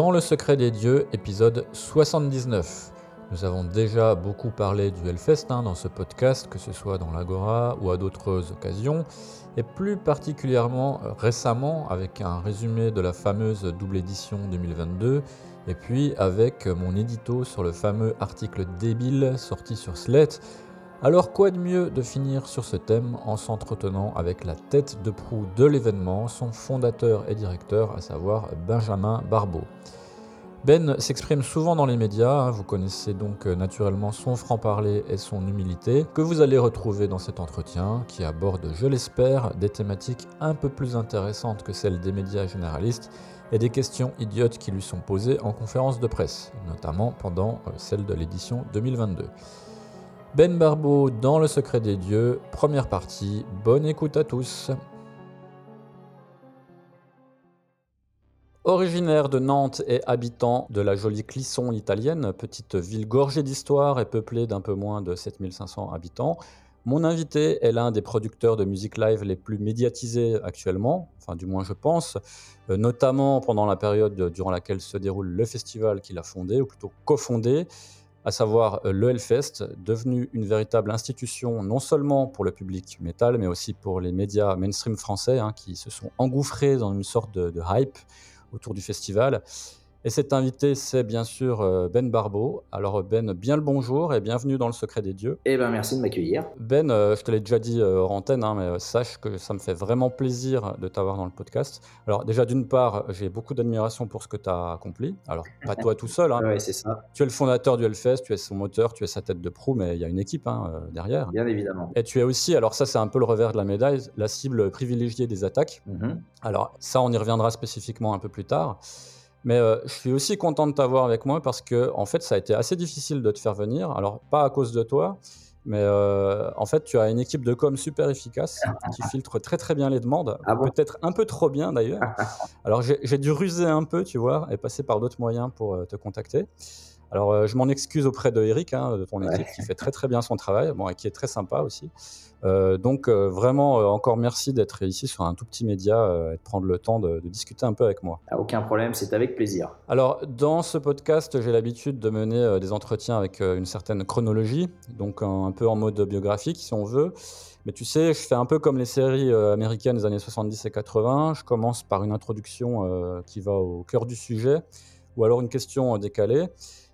Dans le secret des dieux, épisode 79. Nous avons déjà beaucoup parlé du Hellfest hein, dans ce podcast, que ce soit dans l'Agora ou à d'autres occasions, et plus particulièrement euh, récemment avec un résumé de la fameuse double édition 2022, et puis avec mon édito sur le fameux article débile sorti sur Slate. Alors quoi de mieux de finir sur ce thème en s'entretenant avec la tête de proue de l'événement, son fondateur et directeur, à savoir Benjamin Barbeau? Ben s'exprime souvent dans les médias, hein, vous connaissez donc euh, naturellement son franc-parler et son humilité, que vous allez retrouver dans cet entretien, qui aborde, je l'espère, des thématiques un peu plus intéressantes que celles des médias généralistes et des questions idiotes qui lui sont posées en conférence de presse, notamment pendant euh, celle de l'édition 2022. Ben Barbeau dans Le Secret des Dieux, première partie, bonne écoute à tous. Originaire de Nantes et habitant de la jolie Clisson italienne, petite ville gorgée d'histoire et peuplée d'un peu moins de 7500 habitants, mon invité est l'un des producteurs de musique live les plus médiatisés actuellement, enfin du moins je pense, euh, notamment pendant la période durant laquelle se déroule le festival qu'il a fondé, ou plutôt cofondé, à savoir euh, le Hellfest, devenu une véritable institution non seulement pour le public métal, mais aussi pour les médias mainstream français hein, qui se sont engouffrés dans une sorte de, de hype autour du festival. Et cet invité, c'est bien sûr euh, Ben Barbeau. Alors Ben, bien le bonjour et bienvenue dans le secret des dieux. Eh ben merci de m'accueillir. Ben, euh, je te l'ai déjà dit euh, hors antenne, hein, mais euh, sache que ça me fait vraiment plaisir de t'avoir dans le podcast. Alors déjà, d'une part, j'ai beaucoup d'admiration pour ce que tu as accompli. Alors, pas toi tout seul. Hein. Ouais, c'est ça, Tu es le fondateur du Hellfest, tu es son moteur, tu es sa tête de proue, mais il y a une équipe hein, euh, derrière. bien évidemment. Et tu es aussi, alors ça c'est un peu le revers de la médaille, la cible privilégiée des attaques. Mhm. Alors ça, on y reviendra spécifiquement un peu plus tard. Mais euh, je suis aussi content de t'avoir avec moi parce que en fait, ça a été assez difficile de te faire venir. Alors pas à cause de toi, mais euh, en fait, tu as une équipe de com super efficace qui filtre très très bien les demandes, Ah bon? Peut-être un peu trop bien d'ailleurs. Alors j'ai dû ruser un peu, tu vois, et passer par d'autres moyens pour euh, te contacter. Alors euh, je m'en excuse auprès de Eric, hein, de ton Ouais. équipe, qui fait très très bien son travail, bon, et qui est très sympa aussi. Euh, donc euh, vraiment euh, encore merci d'être ici sur un tout petit média et de prendre le temps de, de discuter un peu avec moi. Ah, Aucun problème, c'est avec plaisir. Alors, dans ce podcast, j'ai l'habitude de mener des entretiens avec une certaine chronologie, donc un, un peu en mode biographique, si on veut. Mais tu sais, je fais un peu comme les séries américaines des années 70 et 80. Je commence par une introduction qui va au cœur du sujet, ou alors une question décalée.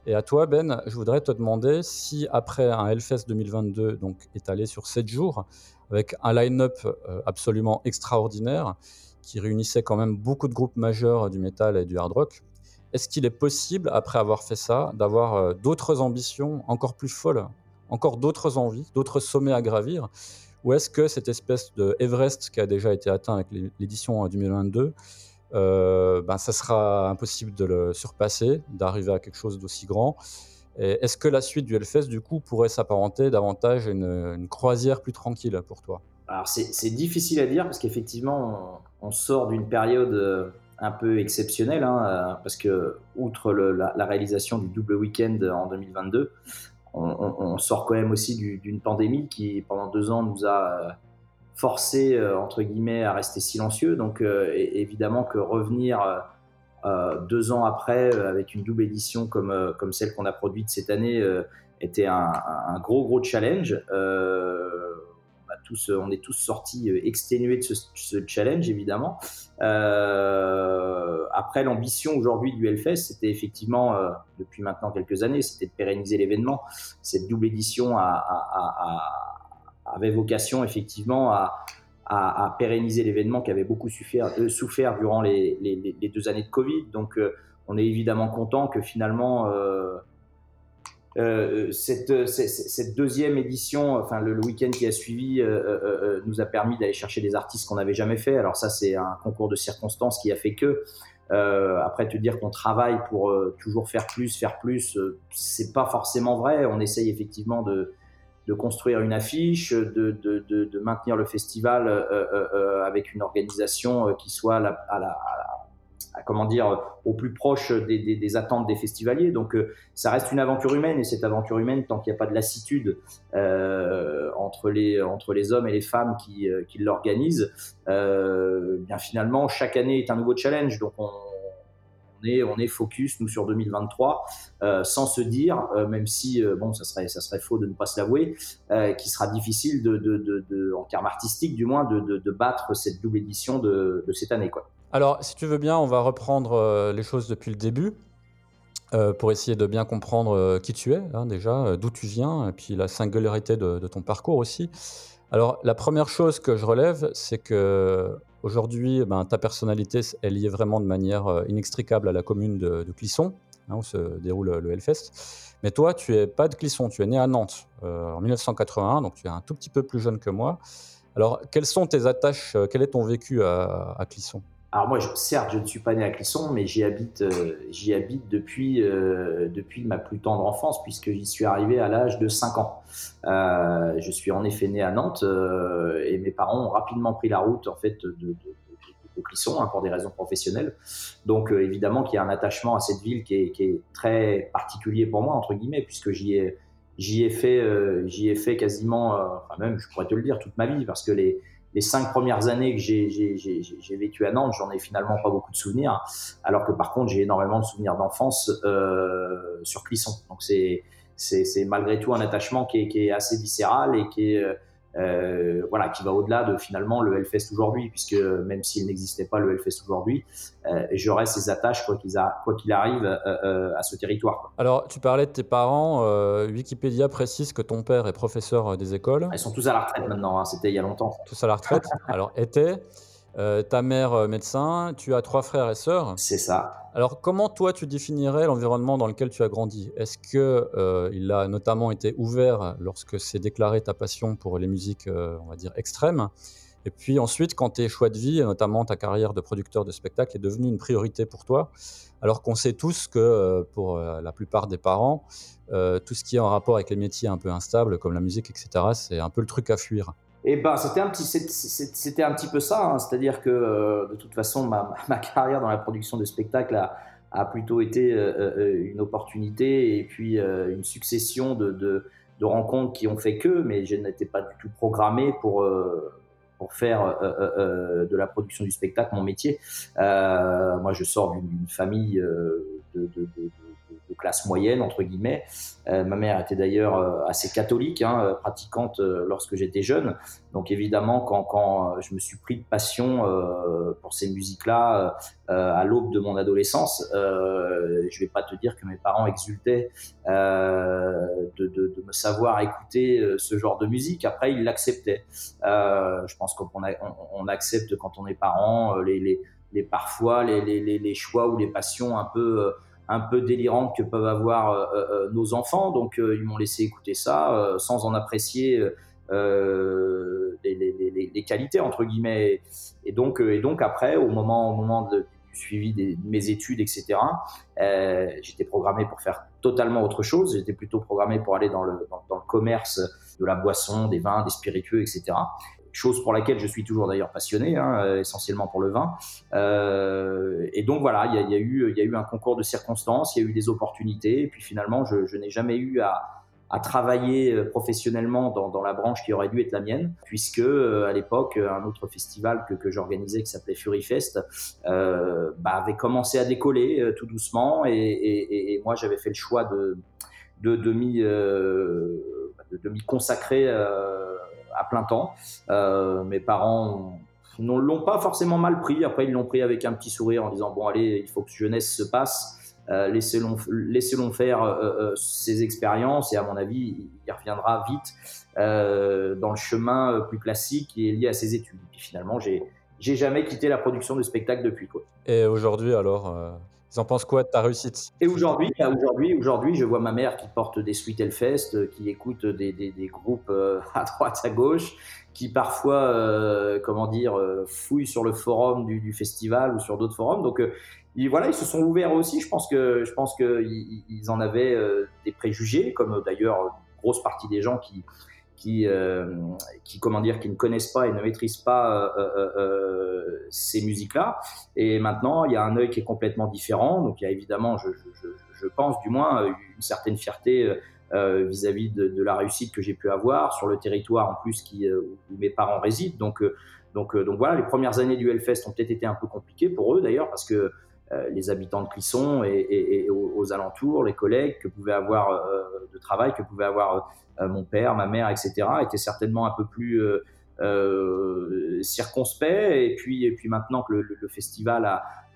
Et à toi, Ben, je voudrais te demander si, après un Hellfest 2022, donc étalé sur 7 jours, avec un line-up euh, absolument extraordinaire, qui réunissait quand même beaucoup de groupes majeurs du métal et du hard rock, est-ce qu'il est possible, après avoir fait ça, d'avoir euh, d'autres ambitions encore plus folles, encore d'autres envies, d'autres sommets à gravir? Ou est-ce que cette espèce de Everest qui a déjà été atteint avec l'é- l'édition euh, 2022, euh, ben, ça sera impossible de le surpasser, d'arriver à quelque chose d'aussi grand. Est-ce que la suite du Hellfest, du coup, pourrait s'apparenter davantage à une, croisière plus tranquille pour toi? Alors c'est difficile à dire parce qu'effectivement, on, sort d'une période euh, un peu exceptionnelle, hein, euh, parce que outre la, réalisation du double week-end en 2022, on, sort quand même aussi du- d'une pandémie qui, pendant deux ans, nous a euh, forcé, euh, entre guillemets, à rester silencieux. Donc euh, évidemment que revenir euh, deux ans après avec une double édition comme, comme celle qu'on a produite cette année était un, gros gros challenge. Euh, on, est tous sortis exténués de ce, challenge évidemment. Après l'ambition aujourd'hui du Hellfest, c'était effectivement depuis maintenant quelques années, c'était de pérenniser l'événement. Cette double édition a- a- a- avait vocation effectivement à, à, pérenniser l'événement qui avait beaucoup souffert, euh, durant les, les- deux années de Covid. Donc, euh, on est évidemment content que finalement euh, euh, cette, cette, deuxième édition, enfin le, week-end qui a suivi, euh, euh, euh, nous a permis d'aller chercher des artistes qu'on n'avait jamais fait. Alors ça, c'est un concours de circonstances qui a fait que. après, te dire qu'on travaille pour toujours faire plus, faire plus, c'est pas forcément vrai. On essaye effectivement de, de construire une affiche, de, de, de, maintenir le festival avec une organisation qui soit à la, comment dire, au plus proche des, attentes des festivaliers. Donc, euh, ça reste une aventure humaine et cette aventure humaine, tant qu'il n'y a pas de lassitude euh, entre, les, entre les hommes et les femmes qui, euh, qui l'organisent, bien finalement, chaque année est un nouveau challenge. On est focus, nous, sur 2023, sans se dire, même si, bon, ça serait, ça serait faux de ne pas se l'avouer, qu'il sera difficile, de, en termes artistiques du moins, de, battre cette double édition de, cette année. Quoi. Alors, si tu veux bien, on va reprendre euh, les choses depuis le début euh, pour essayer de bien comprendre euh, qui tu es, hein, déjà, d'où tu viens, et puis la singularité de, ton parcours aussi. Alors, la première chose que je relève, c'est que aujourd'hui, ben, ta personnalité est liée vraiment de manière inextricable à la commune de, Clisson, hein, où se déroule le Hellfest. Mais toi, tu es pas de Clisson, tu es né à Nantes en 1981, donc tu es un tout petit peu plus jeune que moi. Alors, quelles sont tes attaches, quel est ton vécu à Clisson? Alors moi, certes, je ne suis pas né à Clisson, mais j'y habite, euh, euh, depuis ma plus tendre enfance, puisque j'y suis arrivé à l'âge de 5 ans. Euh, je suis en effet né à Nantes et mes parents ont rapidement pris la route en fait de, de, Clisson hein, pour des raisons professionnelles. Donc évidemment qu'il y a un attachement à cette ville qui est, très particulier pour moi entre guillemets, puisque j'y ai j'y ai fait j'y ai fait quasiment, enfin même je pourrais te le dire toute ma vie, parce que les les cinq premières années que j'ai vécu à Nantes, j'en ai finalement pas beaucoup de souvenirs, alors que par contre j'ai énormément de souvenirs d'enfance euh, sur Clisson. Donc c'est malgré tout un attachement qui est, qui est, assez viscéral et qui est euh, voilà, qui va au-delà de finalement le Hellfest aujourd'hui, puisque même s'il n'existait pas le Hellfest aujourd'hui, euh, j'aurais ces attaches quoi qu'il qu'il arrive euh, à ce territoire. Alors, tu parlais de tes parents. Wikipédia précise que ton père est professeur des écoles. Ils sont tous à la retraite maintenant. Hein, c'était il y a longtemps. Tous à la retraite. Alors, était. Euh, ta mère euh, médecin, tu as trois frères et sœurs. C'est ça. Alors comment toi tu définirais l'environnement dans lequel tu as grandi? Est-ce que euh, il a notamment été ouvert lorsque s'est déclaré ta passion pour les musiques, on va dire extrêmes? Et puis ensuite, quand tes choix de vie, notamment ta carrière de producteur de spectacle, est devenue une priorité pour toi, alors qu'on sait tous que pour la plupart des parents, tout ce qui est en rapport avec les métiers un peu instables, comme la musique, etc., c'est un peu le truc à fuir. Et eh ben, c'était un petit, c'était un petit peu ça. Hein. C'est-à-dire que euh, de toute façon, ma, carrière dans la production de spectacles a, plutôt été euh, euh, une opportunité et puis une succession de, rencontres qui ont fait que, mais je n'étais pas du tout programmé pour pour faire de la production du spectacle mon métier. moi, je sors d'une famille de classe moyenne, entre guillemets. Euh, ma mère était d'ailleurs euh, assez catholique, hein, euh, pratiquante lorsque j'étais jeune. Donc évidemment, quand, quand, je me suis pris de passion pour ces musiques-là à l'aube de mon adolescence, je vais pas te dire que mes parents exultaient de, de, me savoir écouter ce genre de musique. Après, ils l'acceptaient. je pense qu'on on, on, accepte quand on est parent les, les, parfois les, les, choix ou les passions un peu un peu délirantes que peuvent avoir euh, euh, euh, nos enfants. Donc ils m'ont laissé écouter ça sans en apprécier les, les, qualités entre guillemets. Et donc, et donc après, au moment, au moment de, suivi de mes études, etc., j'étais programmé pour faire totalement autre chose. J'étais plutôt programmé pour aller dans le, dans le commerce de la boisson, des vins, des spiritueux, etc chose pour laquelle je suis toujours d'ailleurs passionné, hein, euh, essentiellement pour le vin. Euh, et donc voilà, il y a, eu, il y a eu un concours de circonstances, il y a eu des opportunités, et puis finalement, je, n'ai jamais eu à, travailler euh, professionnellement dans, la branche qui aurait dû être la mienne, puisque à l'époque, un autre festival que, j'organisais qui s'appelait Fury Fest bah, avait commencé à décoller tout doucement, et, moi j'avais fait le choix de, de, de m'y consacrer à plein temps. Euh, mes parents ne l'ont pas forcément mal pris. Après, ils l'ont pris avec un petit sourire en disant bon allez, il faut que jeunesse se passe. Euh, laissez-le laissez faire euh, ses expériences et à mon avis, il reviendra vite dans le chemin plus classique qui est lié à ses études. Et puis finalement, j'ai j'ai jamais quitté la production de spectacle depuis quoi. Et aujourd'hui alors, Ils en pensent quoi de ta réussite? Et aujourd'hui, bah, aujourd'hui, aujourd'hui, je vois ma mère qui porte des Sweet Hellfest, qui écoute des, des, des groupes à droite, à gauche, qui parfois, euh, comment dire, euh, fouillent sur le forum du, du festival ou sur d'autres forums. Donc, euh, ils, voilà, ils se sont ouverts aussi. Je pense que, je pense que ils, en avaient euh, des préjugés, comme d'ailleurs grosse partie des gens qui, qui, euh, qui, comment dire, qui ne connaissent pas et ne maîtrisent pas ces musiques-là. Et maintenant, il y a un œil qui est complètement différent. Donc, il y a évidemment, je, je, je pense du moins, une certaine fierté euh, vis-à-vis de, de, la réussite que j'ai pu avoir sur le territoire en plus qui, euh, où mes parents résident. Donc, euh, donc, donc voilà, les premières années du Hellfest ont peut-être été un peu compliquées pour eux d'ailleurs parce que les habitants de Clisson et, aux, alentours, les collègues que pouvait avoir de travail, que pouvait avoir mon père, ma mère, etc., étaient certainement un peu plus euh, circonspect. Et puis, et puis maintenant que le, festival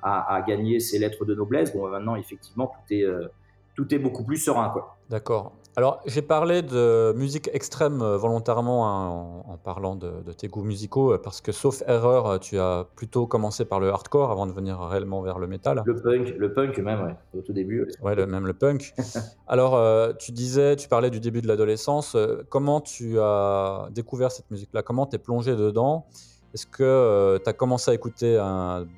a, gagné ses lettres de noblesse, bon, maintenant effectivement tout est, euh, tout est beaucoup plus serein. D'accord. Alors, j'ai parlé de musique extrême euh, volontairement hein, en, en, parlant de, de, tes goûts musicaux, euh, parce que, sauf erreur, euh, tu as plutôt commencé par le hardcore avant de venir réellement vers le métal. Le punk, le punk même, ouais, au tout début. Ouais, le, même le punk. Alors, euh, tu disais, tu parlais du début de l'adolescence. Comment tu as découvert cette musique-là? Comment t'es plongé dedans? Est-ce que euh, tu as commencé à écouter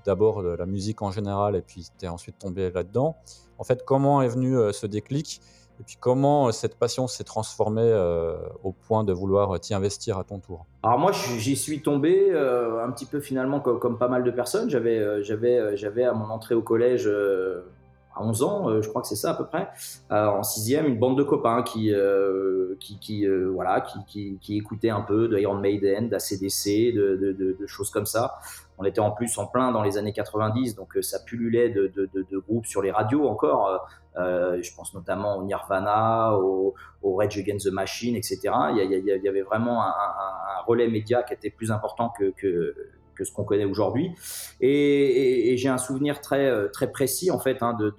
d'abord de la musique en général et puis tu es ensuite tombé là-dedans? En fait, comment est venu euh, ce déclic? Et puis comment euh, cette passion s'est transformée euh, au point de vouloir t'y investir à ton tour? Alors moi, j'y suis tombé euh, un petit peu finalement comme, pas mal de personnes. J'avais, euh, j'avais, j'avais à mon entrée au collège euh, à 11 ans, je crois que c'est ça à peu près, en sixième, une bande de copains qui, qui, voilà, qui, qui, qui, écoutaient un peu de Iron Maiden, d'ACDC, de, de, de choses comme ça. On était en plus en plein dans les années 90, donc ça pullulait de, groupes sur les radios encore. Euh, je pense notamment au Nirvana, au, au Rage Against the Machine, etc. Il y, y avait vraiment un, relais média qui était plus important que, ce qu'on connaît aujourd'hui. Et, j'ai un souvenir très, précis en fait hein, de,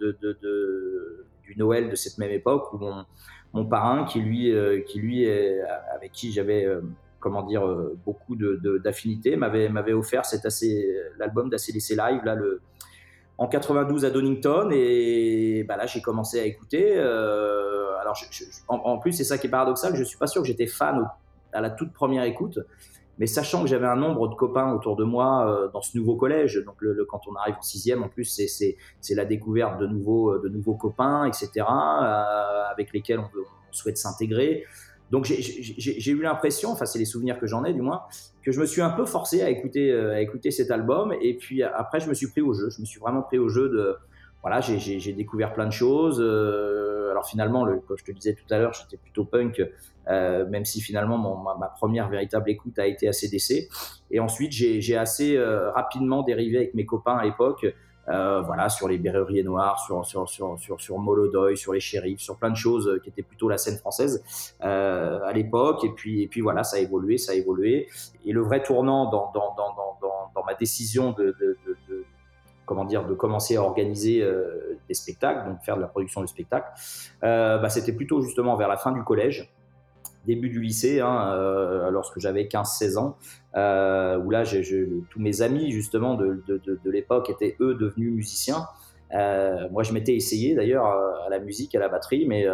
du Noël de cette même époque où mon, parrain, qui euh, qui lui, avec qui j'avais euh, comment dire beaucoup d'affinités, m'avait offert cet assez l'album d'ACDC Live là en 92 à Donington et bah là j'ai commencé à écouter. Euh, alors en, plus c'est ça qui est paradoxal, je suis pas sûr que j'étais fan à la toute première écoute, mais sachant que j'avais un nombre de copains autour de moi euh, dans ce nouveau collège, donc quand on arrive en sixième en plus c'est la découverte de nouveaux de nouveaux copains etc euh, avec lesquels on souhaite s'intégrer. Donc j'ai eu l'impression, enfin c'est les souvenirs que j'en ai du moins, que je me suis un peu forcé à écouter, euh, à cet album. Et puis après, je me suis pris au jeu. Je me suis vraiment pris au jeu de, voilà, j'ai découvert plein de choses. Euh, alors finalement, le, comme je te disais tout à l'heure, j'étais plutôt punk, euh, même si finalement ma, première véritable écoute a été ACDC. Et ensuite, j'ai assez rapidement dérivé avec mes copains à l'époque euh, voilà, sur les Berruriers Noirs, sur, sur, sur, sur, sur Molodoy, sur les Shérifs, sur plein de choses euh, qui étaient plutôt la scène française euh, à l'époque. Et puis, et puis voilà, ça a évolué, ça a évolué. Et le vrai tournant dans, dans, dans, dans, dans ma décision de, de, de, de, comment dire, de commencer à organiser euh, des spectacles, donc faire de la production de spectacles, euh, bah, c'était plutôt justement vers la fin du collège début du lycée, hein, euh, lorsque j'avais 15-16 ans, euh, où là, tous mes amis justement de, de, l'époque étaient eux devenus musiciens. Euh, moi, je m'étais essayé d'ailleurs à la musique, à la batterie, mais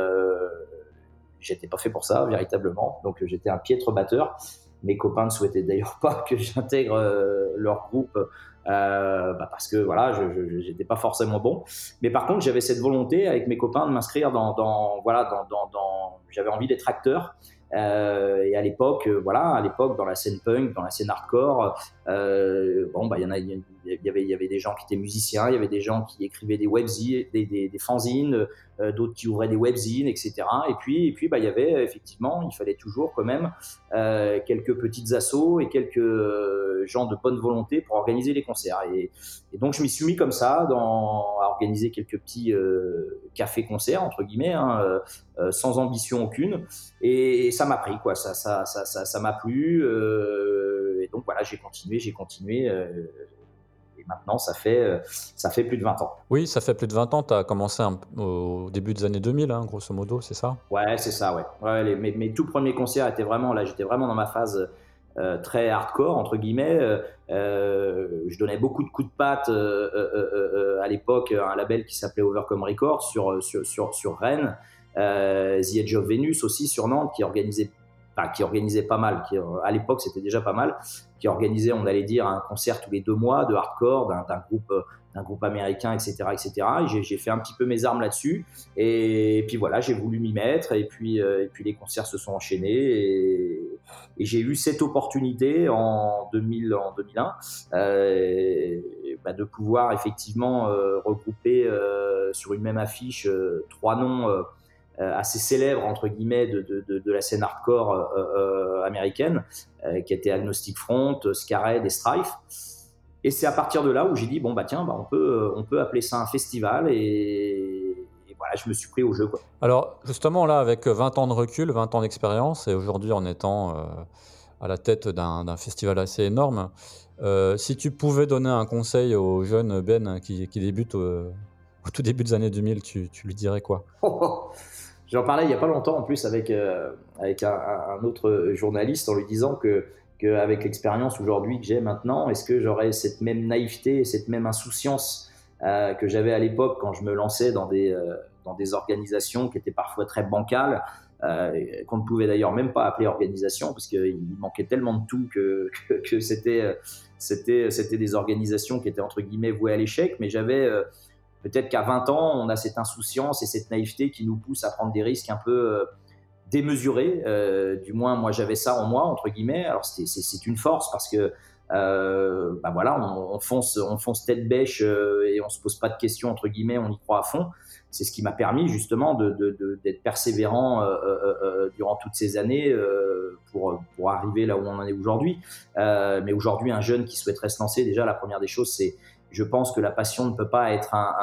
j'étais pas fait pour ça véritablement. Donc, j'étais un piètre batteur. Mes copains ne souhaitaient d'ailleurs pas que j'intègre leur groupe bah parce que voilà, je n'étais pas forcément bon. Mais par contre, j'avais cette volonté avec mes copains de m'inscrire dans, voilà, dans, dans j'avais envie d'être acteur. Euh, et à l'époque, euh, voilà, à l'époque, dans la scène punk, dans la scène hardcore, euh, bon, bah, il y en a, y avait, il y avait des gens qui étaient musiciens, il y avait des gens qui écrivaient des webzines, des, des, des fanzines, d'autres qui ouvraient des webzines, etc. Et puis, et puis, bah, il y avait effectivement, il fallait toujours quand même euh, quelques petites assauts et quelques euh, gens de bonne volonté pour organiser les concerts. Et, donc, je m'y suis mis comme ça, à organiser quelques petits euh, cafés-concerts entre guillemets, hein, sans ambition aucune. Et, ça m'a pris, quoi. Ça, ça, ça, ça m'a plu. et donc voilà, j'ai continué, j'ai continué. Maintenant, ça fait, ça fait plus de 20 ans. Oui, ça fait plus de 20 ans. Tu as commencé un, au début des années 2000, hein, grosso modo, c'est ça? Ouais, c'est ça, ouais. ouais les, mes, mes, tout premiers concerts étaient vraiment là, j'étais vraiment dans ma phase très hardcore entre guillemets. je donnais beaucoup de coups de patte à l'époque à un label qui s'appelait Overcome Records sur sur sur, sur Rennes, The Edge of Venus aussi sur Nantes qui organisait qui organisait pas mal, qui à l'époque c'était déjà pas mal, qui organisait, on allait dire, un concert tous les deux mois de hardcore d'un groupe d'un groupe américain, etc., etc. J'ai fait un petit peu mes armes là-dessus, et, puis voilà, j'ai voulu m'y mettre, et puis et puis les concerts se sont enchaînés, et, j'ai eu cette opportunité en 2000, en 2001 euh, bah, de pouvoir effectivement euh, regrouper euh, sur une même affiche trois noms euh, assez célèbre entre guillemets de, de, de, la scène hardcore euh, euh, américaine, qui était Agnostic Front, Scared et Strife. Et c'est à partir de là où j'ai dit bon bah tiens bah, on peut on peut appeler ça un festival et, voilà je me suis pris au jeu quoi. Alors justement là avec 20 ans de recul, 20 ans d'expérience et aujourd'hui en étant à la tête d'un festival assez énorme, si tu pouvais donner un conseil aux jeunes Ben qui, qui débutent au, tout début des années 2000, tu, tu lui dirais quoi? J'en parlais il n'y a pas longtemps en plus avec, euh, avec un, autre journaliste en lui disant que qu'avec l'expérience aujourd'hui que j'ai maintenant, est-ce que j'aurais cette même naïveté, cette même insouciance euh, que j'avais à l'époque quand je me lançais dans des, euh, dans des organisations qui étaient parfois très bancales, qu'on ne pouvait d'ailleurs même pas appeler organisation parce qu'il manquait tellement de tout que, que, que c'était, c'était, c'était des organisations qui étaient entre guillemets vouées à l'échec, mais j'avais Peut-être qu'à 20 ans, on a cette insouciance et cette naïveté qui nous pousse à prendre des risques un peu euh, démesurés. Euh, du moins, moi, j'avais ça en moi, entre guillemets. Alors, c'est une force parce que, euh, bah voilà, on, fonce, on fonce tête bêche et on se pose pas de questions, entre guillemets, on y croit à fond. C'est ce qui m'a permis justement d'être persévérant durant toutes ces années pour, pour arriver là où on en est aujourd'hui. mais aujourd'hui, un jeune qui souhaiterait se lancer, déjà, la première des choses, c'est je pense que la passion ne peut pas être un,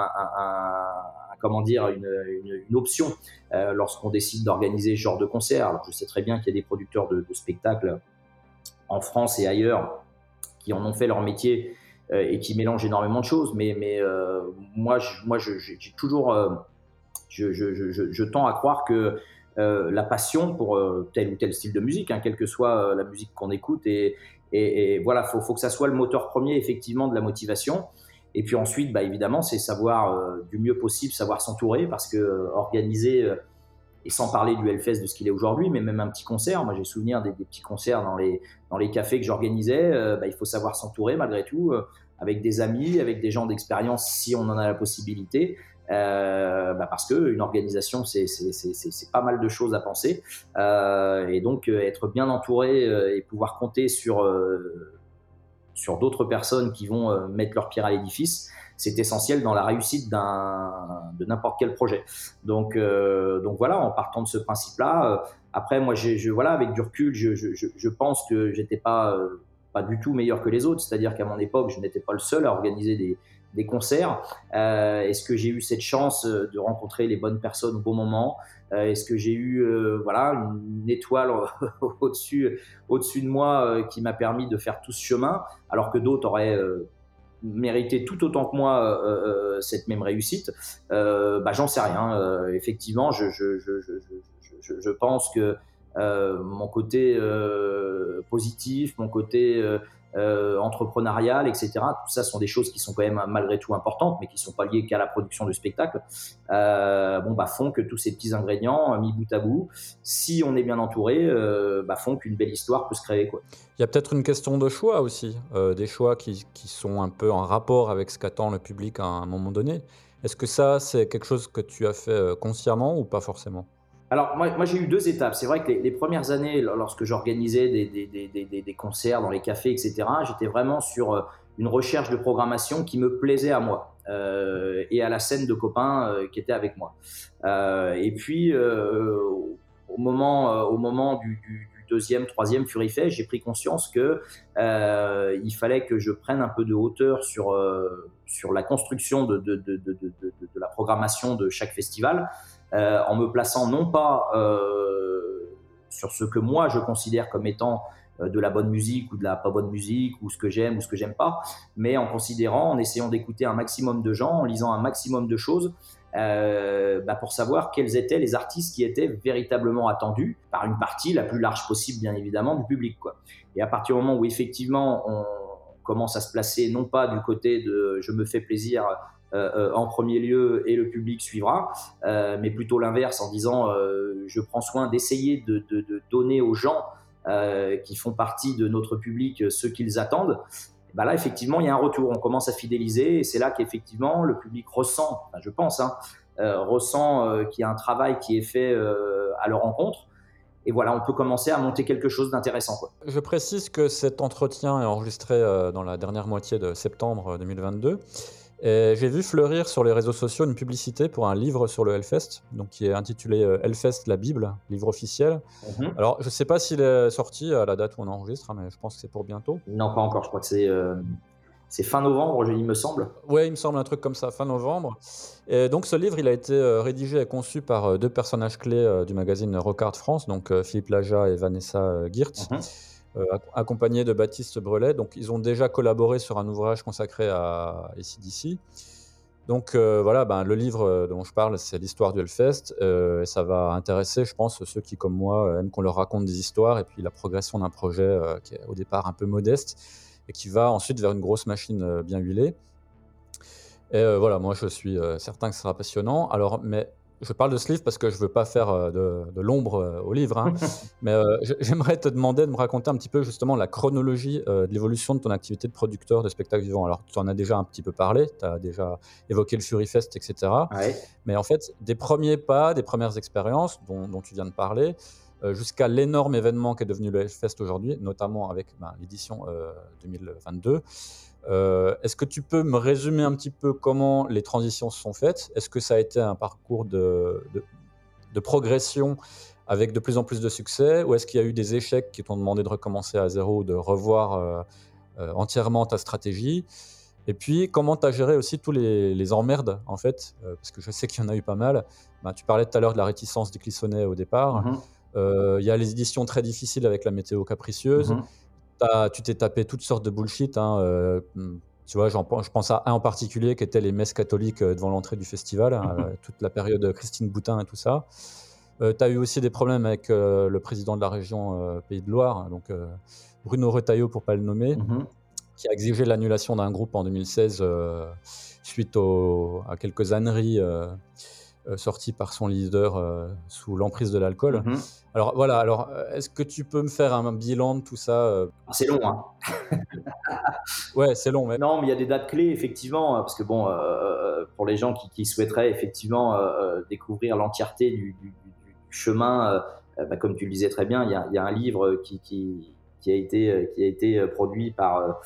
comment dire, une, option euh, lorsqu'on décide d'organiser ce genre de concert. Je sais très bien qu'il y a des producteurs de, spectacles en France et ailleurs qui en ont fait leur métier euh, et qui mélangent énormément de choses. Mais, euh, moi, moi, j'ai toujours, je, je, tends à croire que la passion pour tel ou tel style de musique, hein, quelle que soit la musique qu'on écoute, et, voilà, faut, faut que ça soit le moteur premier effectivement de la motivation. Et puis ensuite, bah, évidemment, c'est savoir euh, du mieux possible, savoir s'entourer, parce que euh, organiser, euh, et sans parler du Hellfest de ce qu'il est aujourd'hui, mais même un petit concert, moi j'ai souvenir des, petits concerts dans les, dans les cafés que j'organisais, bah, il faut savoir s'entourer malgré tout, avec des amis, avec des gens d'expérience si on en a la possibilité. Bah, parce que une organisation c'est pas mal de choses à penser et donc être bien entouré et pouvoir compter sur sur d'autres personnes qui vont euh, mettre leur pierre à l'édifice, c'est essentiel dans la réussite de n'importe quel projet. Donc, euh, voilà, en partant de ce principe-là, euh, après moi, voilà, avec du recul, je, je, pense que j'étais pas pas du tout meilleur que les autres. C'est-à-dire qu'à mon époque, je n'étais pas le seul à organiser des, des concerts. Est-ce que j'ai eu cette chance de rencontrer les bonnes personnes au bon moment? Euh, est-ce que j'ai eu euh, voilà une étoile au-dessus au-dessus de moi euh, qui m'a permis de faire tout ce chemin, alors que d'autres auraient mérité tout autant que moi cette même réussite? Bah, J'en sais rien. effectivement, je, je, pense que mon côté positif, mon côté euh, etc. Tout ça sont des choses qui sont quand même malgré tout importantes, mais qui sont pas liées qu'à la production de spectacle. Euh, bon, bah, font que tous ces petits ingrédients euh, mis bout à bout, si on est bien entouré, bah, font qu'une belle histoire peut se créer. Il y a peut-être une question de choix aussi, des choix qui, sont un peu en rapport avec ce qu'attend le public à un moment donné. Est-ce que ça, c'est quelque chose que tu as fait consciemment ou pas forcément? Alors, moi, j'ai eu deux étapes. C'est vrai que les, premières années, lorsque j'organisais des, concerts dans les cafés, etc., j'étais vraiment sur euh, une recherche de programmation qui me plaisait à moi euh, et à la scène de copains euh, qui étaient avec moi. Euh, et puis, euh, au moment, au moment du deuxième, troisième Furifest, j'ai pris conscience que il fallait que je prenne un peu de hauteur sur, sur la construction de, de, de, de la programmation de chaque festival. Euh, en me plaçant non pas euh, sur ce que moi je considère comme étant euh, de la bonne musique ou de la pas bonne musique ou ce que j'aime ou ce que j'aime pas, mais en considérant, en essayant d'écouter un maximum de gens, en lisant un maximum de choses bah, pour savoir quels étaient les artistes qui étaient véritablement attendus par une partie la plus large possible, bien évidemment, du public. Et à partir du moment où effectivement on commence à se placer non pas du côté de je me fais plaisir euh, euh, en premier lieu et le public suivra, euh, mais plutôt l'inverse en disant je prends soin d'essayer de, donner aux gens qui font partie de notre public ce qu'ils attendent. Bah là, effectivement, il y a un retour. On commence à fidéliser et c'est là qu'effectivement le public ressent, je pense, hein, ressent qu'il y a un travail qui est fait à leur rencontre. Et voilà, on peut commencer à monter quelque chose d'intéressant. Je précise que cet entretien est enregistré dans la dernière moitié de septembre 2022 j'ai vu fleurir sur les réseaux sociaux une publicité pour un livre sur le Hellfest, donc qui est intitulé euh, Hellfest la Bible, livre officiel. Mhm. Alors, je ne sais pas s'il est sorti à la date où on enregistre, hein, mais je pense que c'est pour bientôt. Non, pas encore. Je crois que c'est euh, c'est fin novembre, il me semble. Oui, il me semble un truc comme ça, fin novembre. Et donc, ce livre, il a été euh, rédigé et conçu par deux personnages clés du magazine Rockart France, donc Philippe Laja et Vanessa Geertz. Mhm. Euh, accompagné de Baptiste Brelet. Donc, ils ont déjà collaboré sur un ouvrage consacré à ACDC. Donc euh, voilà, ben, le livre euh, dont je parle, c'est l'histoire du Hellfest. et ça va intéresser, je pense, ceux qui, comme moi, aiment qu'on leur raconte des histoires et puis la progression d'un projet qui est au départ un peu modeste et qui va ensuite vers une grosse machine bien huilée. Et voilà, moi je suis certain que ce sera passionnant. Alors, mais je parle de ce livre parce que je ne veux pas faire euh, de, l'ombre euh, au livre, hein. mais euh, j'aimerais te demander de me raconter un petit peu justement la chronologie de l'évolution de ton activité de producteur de spectacles vivants. Alors, tu en as déjà un petit peu parlé, tu as déjà évoqué le Fury Fest, etc. Mais en fait, des premiers pas, des premières expériences dont, tu viens de parler, jusqu'à l'énorme événement qui est devenu le Fest aujourd'hui, notamment avec ben, l'édition 2022. Euh, est-ce que tu peux me résumer un petit peu comment les transitions se sont faites? Est-ce que ça a été un parcours de, progression avec de plus en plus de succès Ou est-ce qu'il y a eu des échecs qui t'ont demandé de recommencer à zéro, de revoir euh, euh, entièrement ta stratégie? Et puis, comment tu as géré aussi tous les, emmerdes, en fait? Parce que je sais qu'il y en a eu pas mal. Ben, tu parlais tout à l'heure de la réticence des Clissonnets au départ. Mm-hmm. Il y a les éditions très difficiles avec la météo capricieuse. Tu t'es tapé toutes sortes de bullshit. Hein, euh, tu vois, je pense à un en particulier qui était les messes catholiques euh, devant l'entrée du festival, hein, mhm. euh, toute la période Christine Boutin et tout ça. tu as eu aussi des problèmes avec le président de la région Pays de Loire, hein, donc Bruno Retailleau pour pas le nommer, mhm. qui a exigé l'annulation d'un groupe en 2016 suite à quelques âneries euh, sorti par son leader euh, sous l'emprise de l'alcool. Mhm. Alors voilà, alors euh, est-ce que tu peux me faire un bilan de tout ça ah, C'est long, hein Ouais, c'est long. Mais... Non, mais il y a des dates clés, effectivement, parce que bon, pour les gens qui, souhaiteraient effectivement découvrir l'entièreté du, chemin, bah, comme tu le disais très bien, il y a, un livre qui, qui, a été, qui a été produit par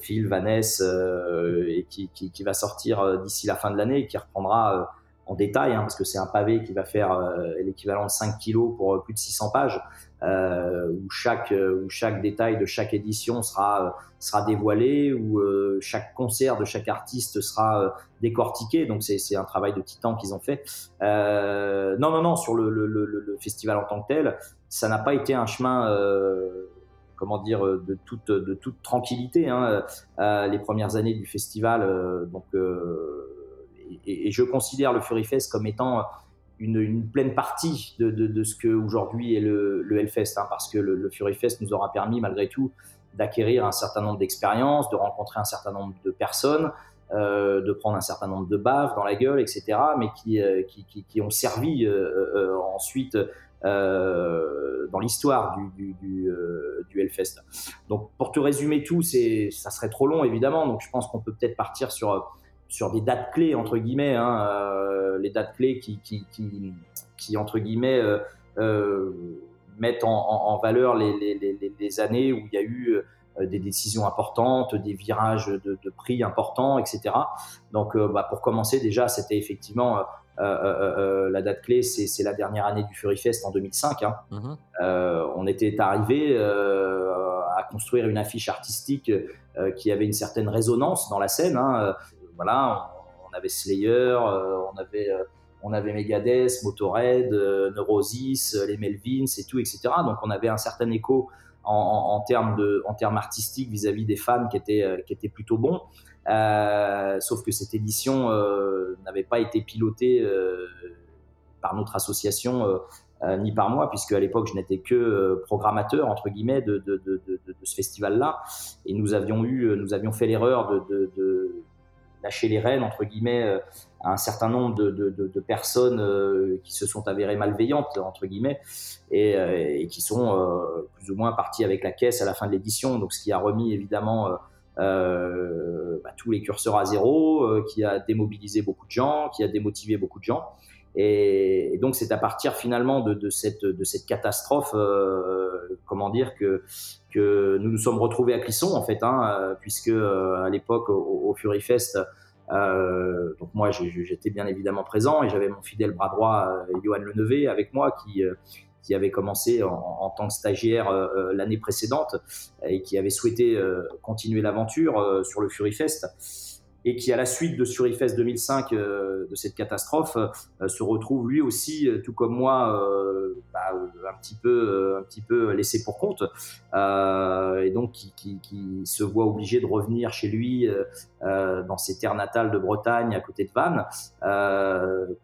Phil Vanessa et qui, qui, va sortir d'ici la fin de l'année et qui reprendra en détail, hein, parce que c'est un pavé qui va faire euh, l'équivalent de 5 kilos pour euh, plus de 600 pages, euh, où, chaque, où chaque détail de chaque édition sera, sera dévoilé, où chaque concert de chaque artiste sera décortiqué. Donc c'est un travail de titan qu'ils ont fait. non, non, non, sur le, le, le, festival en tant que tel, ça n'a pas été un chemin comment dire, de toute, de toute tranquillité. Hein. les premières années du festival, donc et, je considère le Fury Fest comme étant une, pleine partie de, ce que aujourd'hui est le, le Hellfest, hein, parce que le, Fury Fest nous aura permis malgré tout d'acquérir un certain nombre d'expériences, de rencontrer un certain nombre de personnes, euh, de prendre un certain nombre de baves dans la gueule, etc., mais qui, euh, qui, ont servi euh, ensuite dans l'histoire du, du, Hellfest. Donc, pour te résumer tout, ça serait trop long, évidemment, donc je pense qu'on peut peut-être partir sur sur des dates clés entre guillemets, hein, euh, les dates clés qui, qui, qui, qui entre guillemets euh, euh, mettent en, valeur les, les, les, années où il y a eu des décisions importantes, des virages de, prix importants, etc. Donc, bah, pour commencer, déjà, c'était effectivement la date clé, c'est la dernière année du Fury Fest en 2005. Hein. Mhm. on était arrivé à construire une affiche artistique qui avait une certaine résonance dans la scène. Hein voilà, on, avait Slayer, euh, on avait euh, on avait Megadeth, Motorhead, euh, Neurosis, les Melvins et tout, etc. Donc on avait un certain écho en, termes en termes artistiques vis-à-vis des fans qui étaient, qui plutôt bons. sauf que cette édition n'avait pas été pilotée par notre association euh, ni par moi, puisque à l'époque je n'étais que euh, programmateur entre guillemets de, de, de, ce festival-là, et nous avions eu, euh, nous avions fait l'erreur de, lâcher les rênes entre guillemets à un certain nombre de, personnes qui se sont avérées malveillantes entre guillemets et, qui sont plus ou moins parties avec la caisse à la fin de l'édition. Donc ce qui a remis évidemment bah, tous les curseurs à zéro, qui a démobilisé beaucoup de gens, qui a démotivé beaucoup de gens. Et, donc c'est à partir finalement de, de, cette, de cette catastrophe, euh, comment dire, que, que nous nous sommes retrouvés à Clisson en fait, hein, euh, puisque euh, à l'époque au, au Fury Fest, euh, donc moi j'étais bien évidemment présent et j'avais mon fidèle bras droit euh, Johan Lenevé avec moi qui qui avait commencé en, en tant que stagiaire l'année précédente et qui avait souhaité continuer l'aventure sur le Fury Fest et qui, à la suite de Surifest 2005, euh, de cette catastrophe, euh, se retrouve lui aussi, euh, tout comme moi, bah, un petit peu, un petit peu laissé pour compte, et donc qui, qui, qui, se voit obligé de revenir chez lui dans ses terres natales de Bretagne, à côté de Vannes,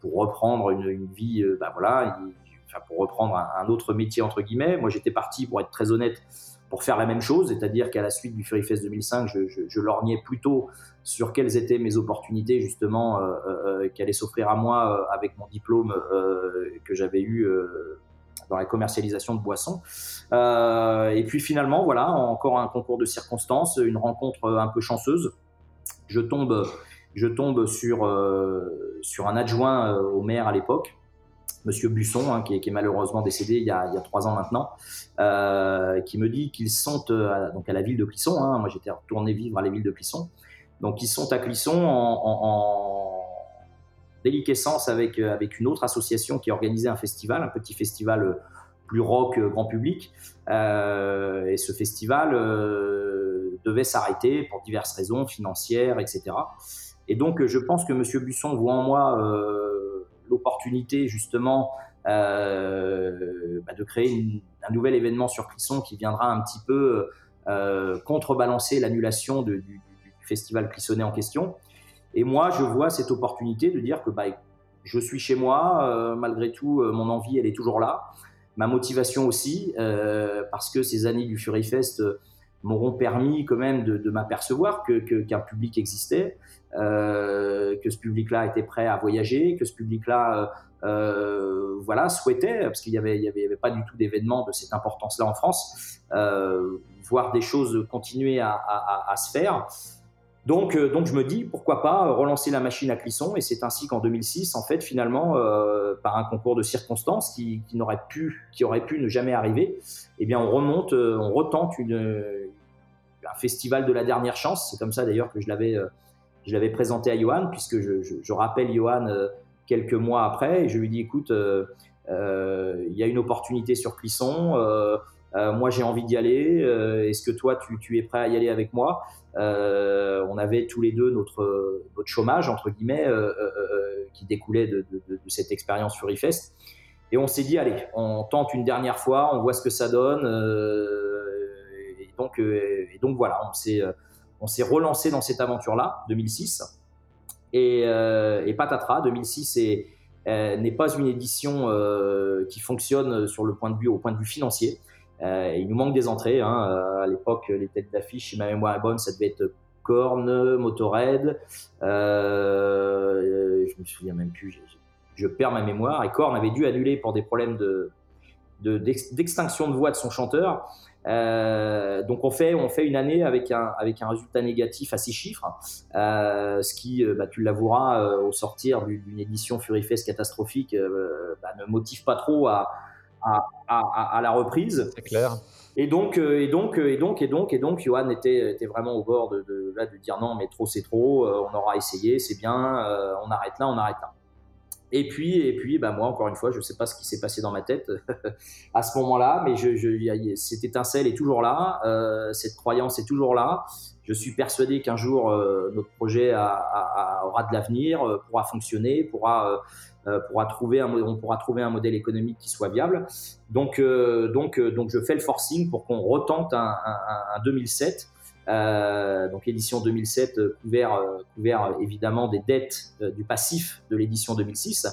pour reprendre une, une vie, bah voilà, enfin, pour reprendre un, autre métier entre guillemets. Moi, j'étais parti, pour être très honnête, pour faire la même chose, c'est-à-dire qu'à la suite du Fest 2005, je, lorgnais plutôt sur quelles étaient mes opportunités justement euh, euh, qui allaient s'offrir à moi euh, avec mon diplôme que j'avais eu dans la commercialisation de boissons. et puis finalement, voilà, encore un concours de circonstances, une rencontre un peu chanceuse. Je tombe, je tombe sur, sur un adjoint au maire à l'époque, Monsieur Busson, hein, qui, est, malheureusement décédé il y a, trois ans maintenant, euh, qui me dit qu'ils sont euh, donc à la ville de Clisson. Hein, moi, j'étais retourné vivre à la ville de Clisson. Donc, ils sont à Clisson en, en, déliquescence avec, euh, avec une autre association qui a organisé un festival, un petit festival plus rock grand public. et ce festival devait s'arrêter pour diverses raisons financières, etc. Et donc, je pense que Monsieur Busson voit en moi l'opportunité justement euh, bah, de créer un nouvel événement sur Clisson qui viendra un petit peu euh, contrebalancer l'annulation du, festival Clissonnet en question. Et moi, je vois cette opportunité de dire que bah, je suis chez moi, euh, malgré tout, mon envie, elle est toujours là, ma motivation aussi, parce que ces années du Fury Fest m'auront permis quand même de, de m'apercevoir que, qu'un public existait, euh, que ce public-là était prêt à voyager, que ce public-là euh, euh voilà, souhaitait, parce qu'il n'y avait, y avait, avait, pas du tout d'événement de cette importance-là en France, euh, voir des choses continuer à, à, à se faire. Donc, euh, donc je me dis pourquoi pas relancer la machine à Clisson et c'est ainsi qu'en 2006 en fait finalement euh, par un concours de circonstances qui, n'aurait pu qui aurait pu ne jamais arriver eh bien on remonte euh, on retente un festival de la dernière chance. C'est comme ça d'ailleurs que je l'avais je l'avais présenté à Johan puisque je, je, je rappelle Johan quelques mois après et je lui dis écoute il y a une opportunité sur Clisson euh, moi, j'ai envie d'y aller. Euh, est-ce que toi, tu, es prêt à y aller avec moi? Euh, On avait tous les deux notre, chômage, entre guillemets, qui découlait de, cette expérience Furyfest. Et on s'est dit, allez, on tente une dernière fois, on voit ce que ça donne. et, donc, voilà, on s'est, relancé dans cette aventure-là, 2006. Et, et patatras, 2006 n'est pas une édition qui fonctionne au point de vue financier. Euh, il nous manque des entrées. Hein. Euh, à l'époque, les têtes d'affiche, si ma mémoire est bonne, ça devait être Korn, Motorhead. Euh, je me souviens même plus. Je, perds ma mémoire. Et Korn avait dû annuler pour des problèmes de d'extinction de, voix de son chanteur. Donc on fait on fait une année avec un résultat négatif à six chiffres, ce qui bah, tu l'avoueras euh, au sortir d'une édition Furifest catastrophique bah, ne motive pas trop à, à, à, à la reprise. C'est clair. Et donc, euh, et donc, euh, et donc, et donc, et donc, Johan était, était vraiment au bord de, de, là, de dire non, mais trop, c'est trop. Euh, on aura essayé, c'est bien. on arrête là, on arrête là. Et puis, et puis, bah moi, encore une fois, je ne sais pas ce qui s'est passé dans ma tête à ce moment-là, mais je, je, cette étincelle est toujours là, euh, cette croyance est toujours là. Je suis persuadé qu'un jour, euh, notre projet a, a, a, aura de l'avenir, pourra fonctionner, pourra un, on pourra trouver un modèle économique qui soit viable. Donc, donc, donc je fais le forcing pour qu'on retente un, un 2007. donc édition 2007 couvert, couvert évidemment des dettes du passif de l'édition 2006.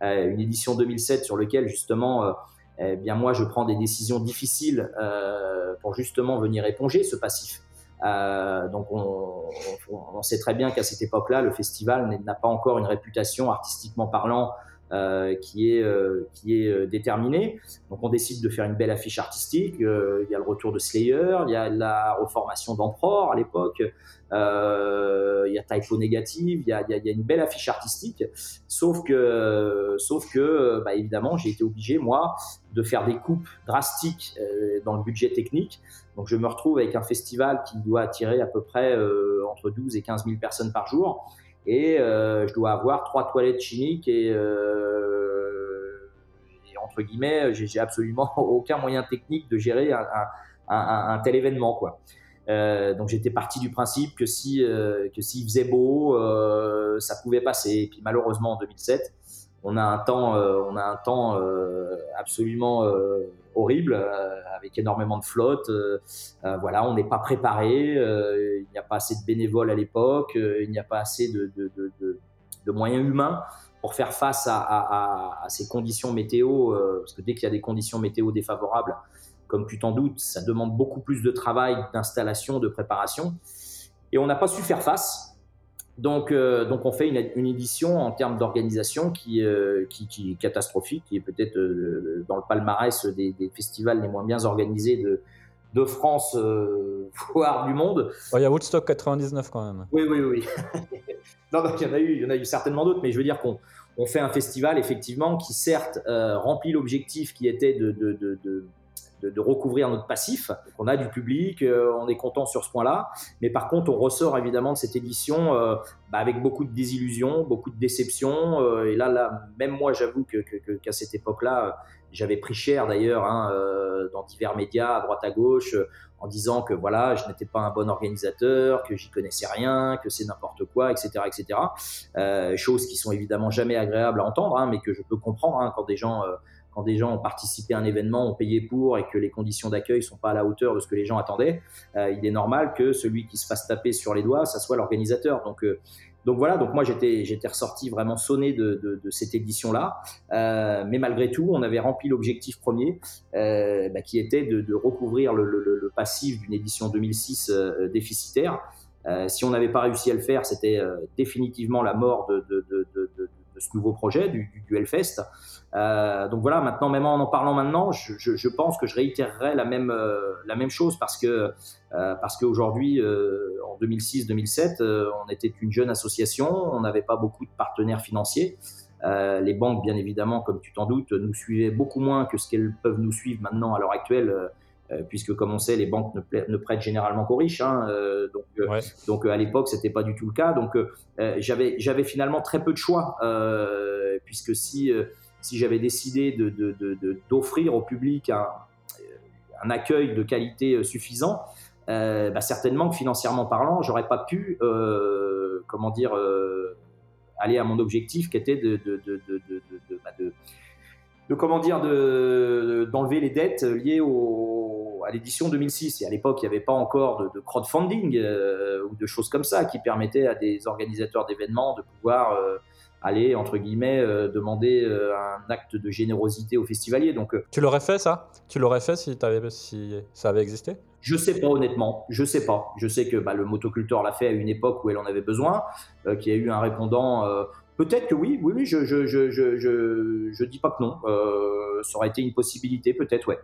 une édition 2007 sur lequel justement eh bien moi je prends des décisions difficiles euh, pour justement venir éponger ce passif. Euh, donc on, on, sait très bien qu'à cette époque-là, le festival n'a pas encore une réputation artistiquement parlant euh, qui est euh, qui est euh, déterminée. Donc on décide de faire une belle affiche artistique. il y a le retour de Slayer, il y a la reformation d'Emperor à l'époque, il y a Typo Négative, il y a, il y a, une belle affiche artistique. Sauf que sauf que bah, évidemment j'ai été obligé moi de faire des coupes drastiques dans le budget technique. Donc je me retrouve avec un festival qui doit attirer à peu près entre 12 et 15 000 personnes par jour et euh, je dois avoir trois toilettes chimiques et, euh, entre guillemets, j'ai absolument aucun moyen technique de gérer un, tel événement, quoi. Euh, donc j'étais parti du principe que si euh, que s'il faisait beau, euh, ça pouvait passer. Et puis malheureusement en 2007, on a un temps, euh, on a un temps euh, absolument euh, horrible avec énormément de flotte. voilà, on n'est pas préparé. il n'y a pas assez de bénévoles à l'époque. il n'y a pas assez de, de, de, de, moyens humains pour faire face à, à, à ces conditions météo. parce que dès qu'il y a des conditions météo défavorables, comme tu t'en doutes, ça demande beaucoup plus de travail, d'installation, de préparation. Et on n'a pas su faire face. Donc, euh, donc on fait une, une édition en termes d'organisation qui, euh, qui, qui, est catastrophique, qui est peut-être euh, dans le palmarès des, des, festivals les moins bien organisés de, de France, voire du monde. Il y a Woodstock 99 quand même. Oui, oui, oui. non, donc il y en a eu, il y en a eu certainement d'autres, mais je veux dire qu'on on fait un festival effectivement qui certes remplit l'objectif qui était de, de, de de, recouvrir notre passif. On a du public, euh, on est content sur ce point-là. Mais par contre, on ressort évidemment de cette édition euh, bah, avec beaucoup de désillusions, beaucoup de déceptions. Euh, et là, là, même moi, j'avoue que, qu'à cette époque-là, j'avais pris cher d'ailleurs hein, dans divers médias à droite à gauche en disant que voilà, je n'étais pas un bon organisateur, que j'y connaissais rien, que c'est n'importe quoi, etc., etc. Choses qui sont évidemment jamais agréables à entendre, hein, mais que je peux comprendre hein, quand des gens quand des gens ont participé à un événement, ont payé pour et que les conditions d'accueil sont pas à la hauteur de ce que les gens attendaient, euh, il est normal que celui qui se fasse taper sur les doigts, ça soit l'organisateur. Donc, euh, voilà, donc moi j'étais ressorti vraiment sonné de, cette édition là, euh, mais malgré tout on avait rempli l'objectif premier, bah, qui était de, recouvrir le, passif d'une édition 2006 euh, déficitaire. Si on n'avait pas réussi à le faire, c'était définitivement la mort de, ce nouveau projet du, du Hellfest. Euh, donc voilà, maintenant, même en en parlant maintenant, je, je, je pense que je réitérerai la même, euh, la même chose parce que euh, parce qu'aujourd'hui, en 2006-2007, euh, on était une jeune association, on n'avait pas beaucoup de partenaires financiers. les banques, bien évidemment, comme tu t'en doutes, nous suivaient beaucoup moins que ce qu'elles peuvent nous suivre maintenant à l'heure actuelle puisque comme on sait, les banques ne, prêtent généralement qu'aux riches. Hein, euh, donc, ouais. donc à l'époque, c'était pas du tout le cas. Donc euh, j'avais j'avais finalement très peu de choix, puisque si si j'avais décidé d'offrir au public un, accueil de qualité euh, suffisant, euh, bah certainement que financièrement parlant, j'aurais pas pu, euh, comment dire, euh, aller à mon objectif qui était de, de, de, de, bah comment dire, d'enlever les dettes liées à l'édition 2006. Et à l'époque, il n'y avait pas encore de, crowdfunding euh, ou de choses comme ça qui permettaient à des organisateurs d'événements de pouvoir euh, aller, entre guillemets, euh, demander euh, un acte de générosité aux festivaliers. Donc, euh, tu l'aurais fait, ça? Tu l'aurais fait si, avais, si ça avait existé? Je sais pas honnêtement, je sais pas. Je sais que bah, le motoculteur l'a fait à une époque où elle en avait besoin, euh, qu'il y a eu un répondant. Euh, peut-être que oui, oui, oui. Je je je je je, dis pas que non. Euh, ça aurait été une possibilité, peut-être, ouais.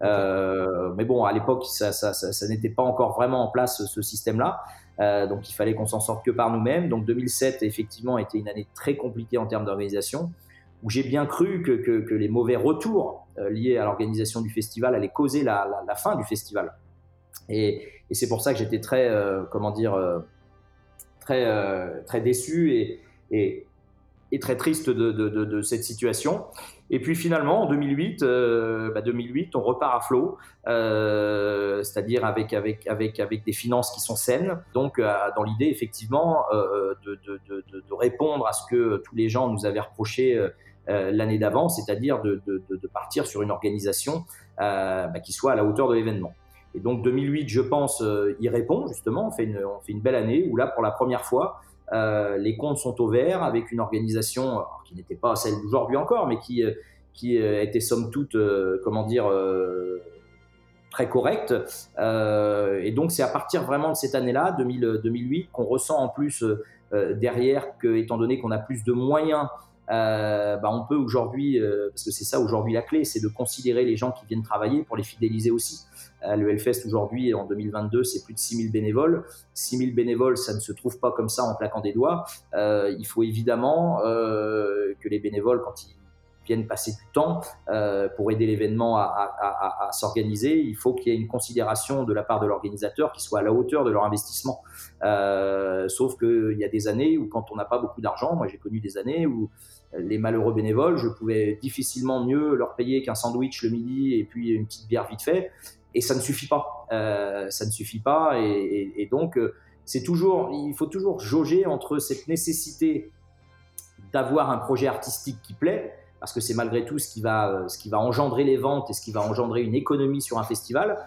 Mais bon, à l'époque, ça, ça, ça, ça n'était pas encore vraiment en place ce système-là. Euh, donc, il fallait qu'on s'en sorte que par nous-mêmes. Donc, 2007, effectivement, été une année très compliquée en termes d'organisation, où j'ai bien cru que, les mauvais retours euh, liés à l'organisation du festival allaient causer la, fin du festival. Et, c'est pour ça que j'étais très, euh, comment dire, très, très déçu et, très triste de cette situation. Et puis finalement, en 2008, 2008 bah, on repart à flot, c'est-à-dire avec, avec, avec, avec des finances qui sont saines. Donc, dans l'idée, effectivement, de, de, de, répondre à ce que tous les gens nous avaient reproché l'année d'avant, c'est-à-dire de, partir sur une organisation bah, qui soit à la hauteur de l'événement. Et donc 2008, je pense, euh, y répond justement. On fait, une, on fait une belle année où là, pour la première fois, euh, les comptes sont au vert avec une organisation qui n'était pas celle d'aujourd'hui encore, mais qui, euh, qui était somme toute, comment dire, très correcte. et donc c'est à partir vraiment de cette année-là, 2008, qu'on ressent en plus derrière que, étant donné qu'on a plus de moyens euh, bah on peut aujourd'hui, euh, parce que c'est ça aujourd'hui la clé, c'est de considérer les gens qui viennent travailler pour les fidéliser aussi. Le Hellfest aujourd'hui, en 2022, c'est plus de 6000 bénévoles. 6000 bénévoles, ça ne se trouve pas comme ça en claquant des doigts. Euh, il faut évidemment euh, que les bénévoles, quand ils viennent passer du temps euh, pour aider l'événement à, à, à, à s'organiser, il faut qu'il y ait une considération de la part de l'organisateur qui soit à la hauteur de leur investissement. Sauf qu'il y a des années où quand on n'a pas beaucoup d'argent, moi j'ai connu des années où les malheureux bénévoles, je pouvais difficilement mieux leur payer qu'un sandwich le midi et puis une petite bière vite fait. Et ça ne suffit pas. Euh, ça ne suffit pas. Et, donc, euh, c'est toujours, il faut toujours jauger entre cette nécessité d'avoir un projet artistique qui plaît, parce que c'est malgré tout ce qui, va, euh, ce qui va engendrer les ventes et ce qui va engendrer une économie sur un festival.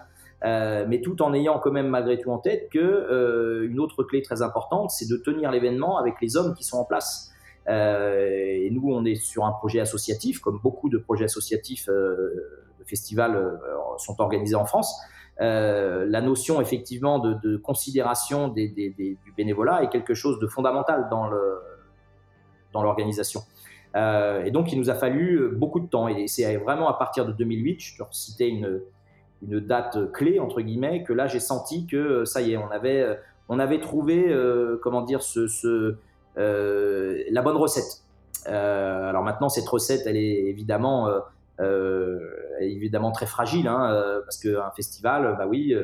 Mais tout en ayant quand même malgré tout en tête que une autre clé très importante, c'est de tenir l'événement avec les hommes qui sont en place. Euh, et nous, on est sur un projet associatif, comme beaucoup de projets associatifs euh, de festivals euh, sont organisés en France. La notion effectivement de, considération du bénévolat est quelque chose de fondamental dans l'organisation. Et donc il nous a fallu beaucoup de temps. Et c'est vraiment à partir de 2008, je te citais une, date clé entre guillemets, que là j'ai senti que ça y est, on avait trouvé comment dire ce, la bonne recette. Euh, alors maintenant, cette recette, elle est évidemment, euh, évidemment très fragile, hein, parce qu'un festival, bah oui,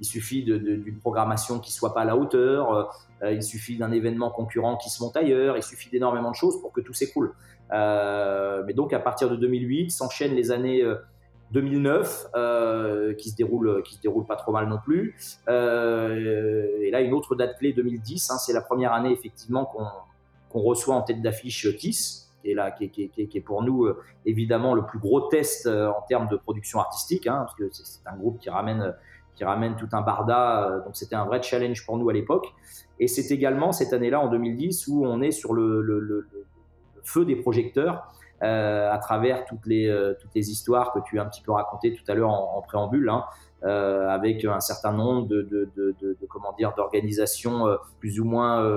il suffit d'une programmation qui soit pas à la hauteur, il suffit d'un événement concurrent qui se monte ailleurs, il suffit d'énormément de choses pour que tout s'écroule. mais donc à partir de 2008, s'enchaînent les années 2009 euh, qui se déroule qui se déroule pas trop mal non plus. Euh, et là une autre date clé 2010 hein, c'est la première année effectivement qu'on qu'on reçoit en tête d'affiche Kiss qui est là qui est, qui pour nous euh, évidemment le plus gros test euh, en termes de production artistique hein, parce que c'est un groupe qui ramène qui ramène tout un barda euh, donc c'était un vrai challenge pour nous à l'époque. Et c'est également cette année-là en 2010 où on est sur le feu des projecteurs euh, à travers toutes les, euh, toutes les histoires que tu as un petit peu racontées tout à l'heure en, préambule, hein, euh, avec un certain nombre de, de, de, comment dire d'organisations plus ou moins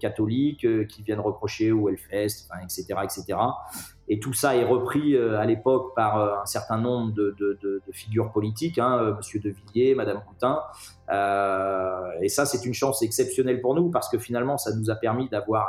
catholiques qui viennent reprocher au Hellfest, etc., etc. Et tout ça est repris à l'époque par un certain nombre de figures politiques, hein, Monsieur De Villiers, Madame Coutin. et ça, c'est une chance exceptionnelle pour nous parce que finalement, ça nous a permis d'avoir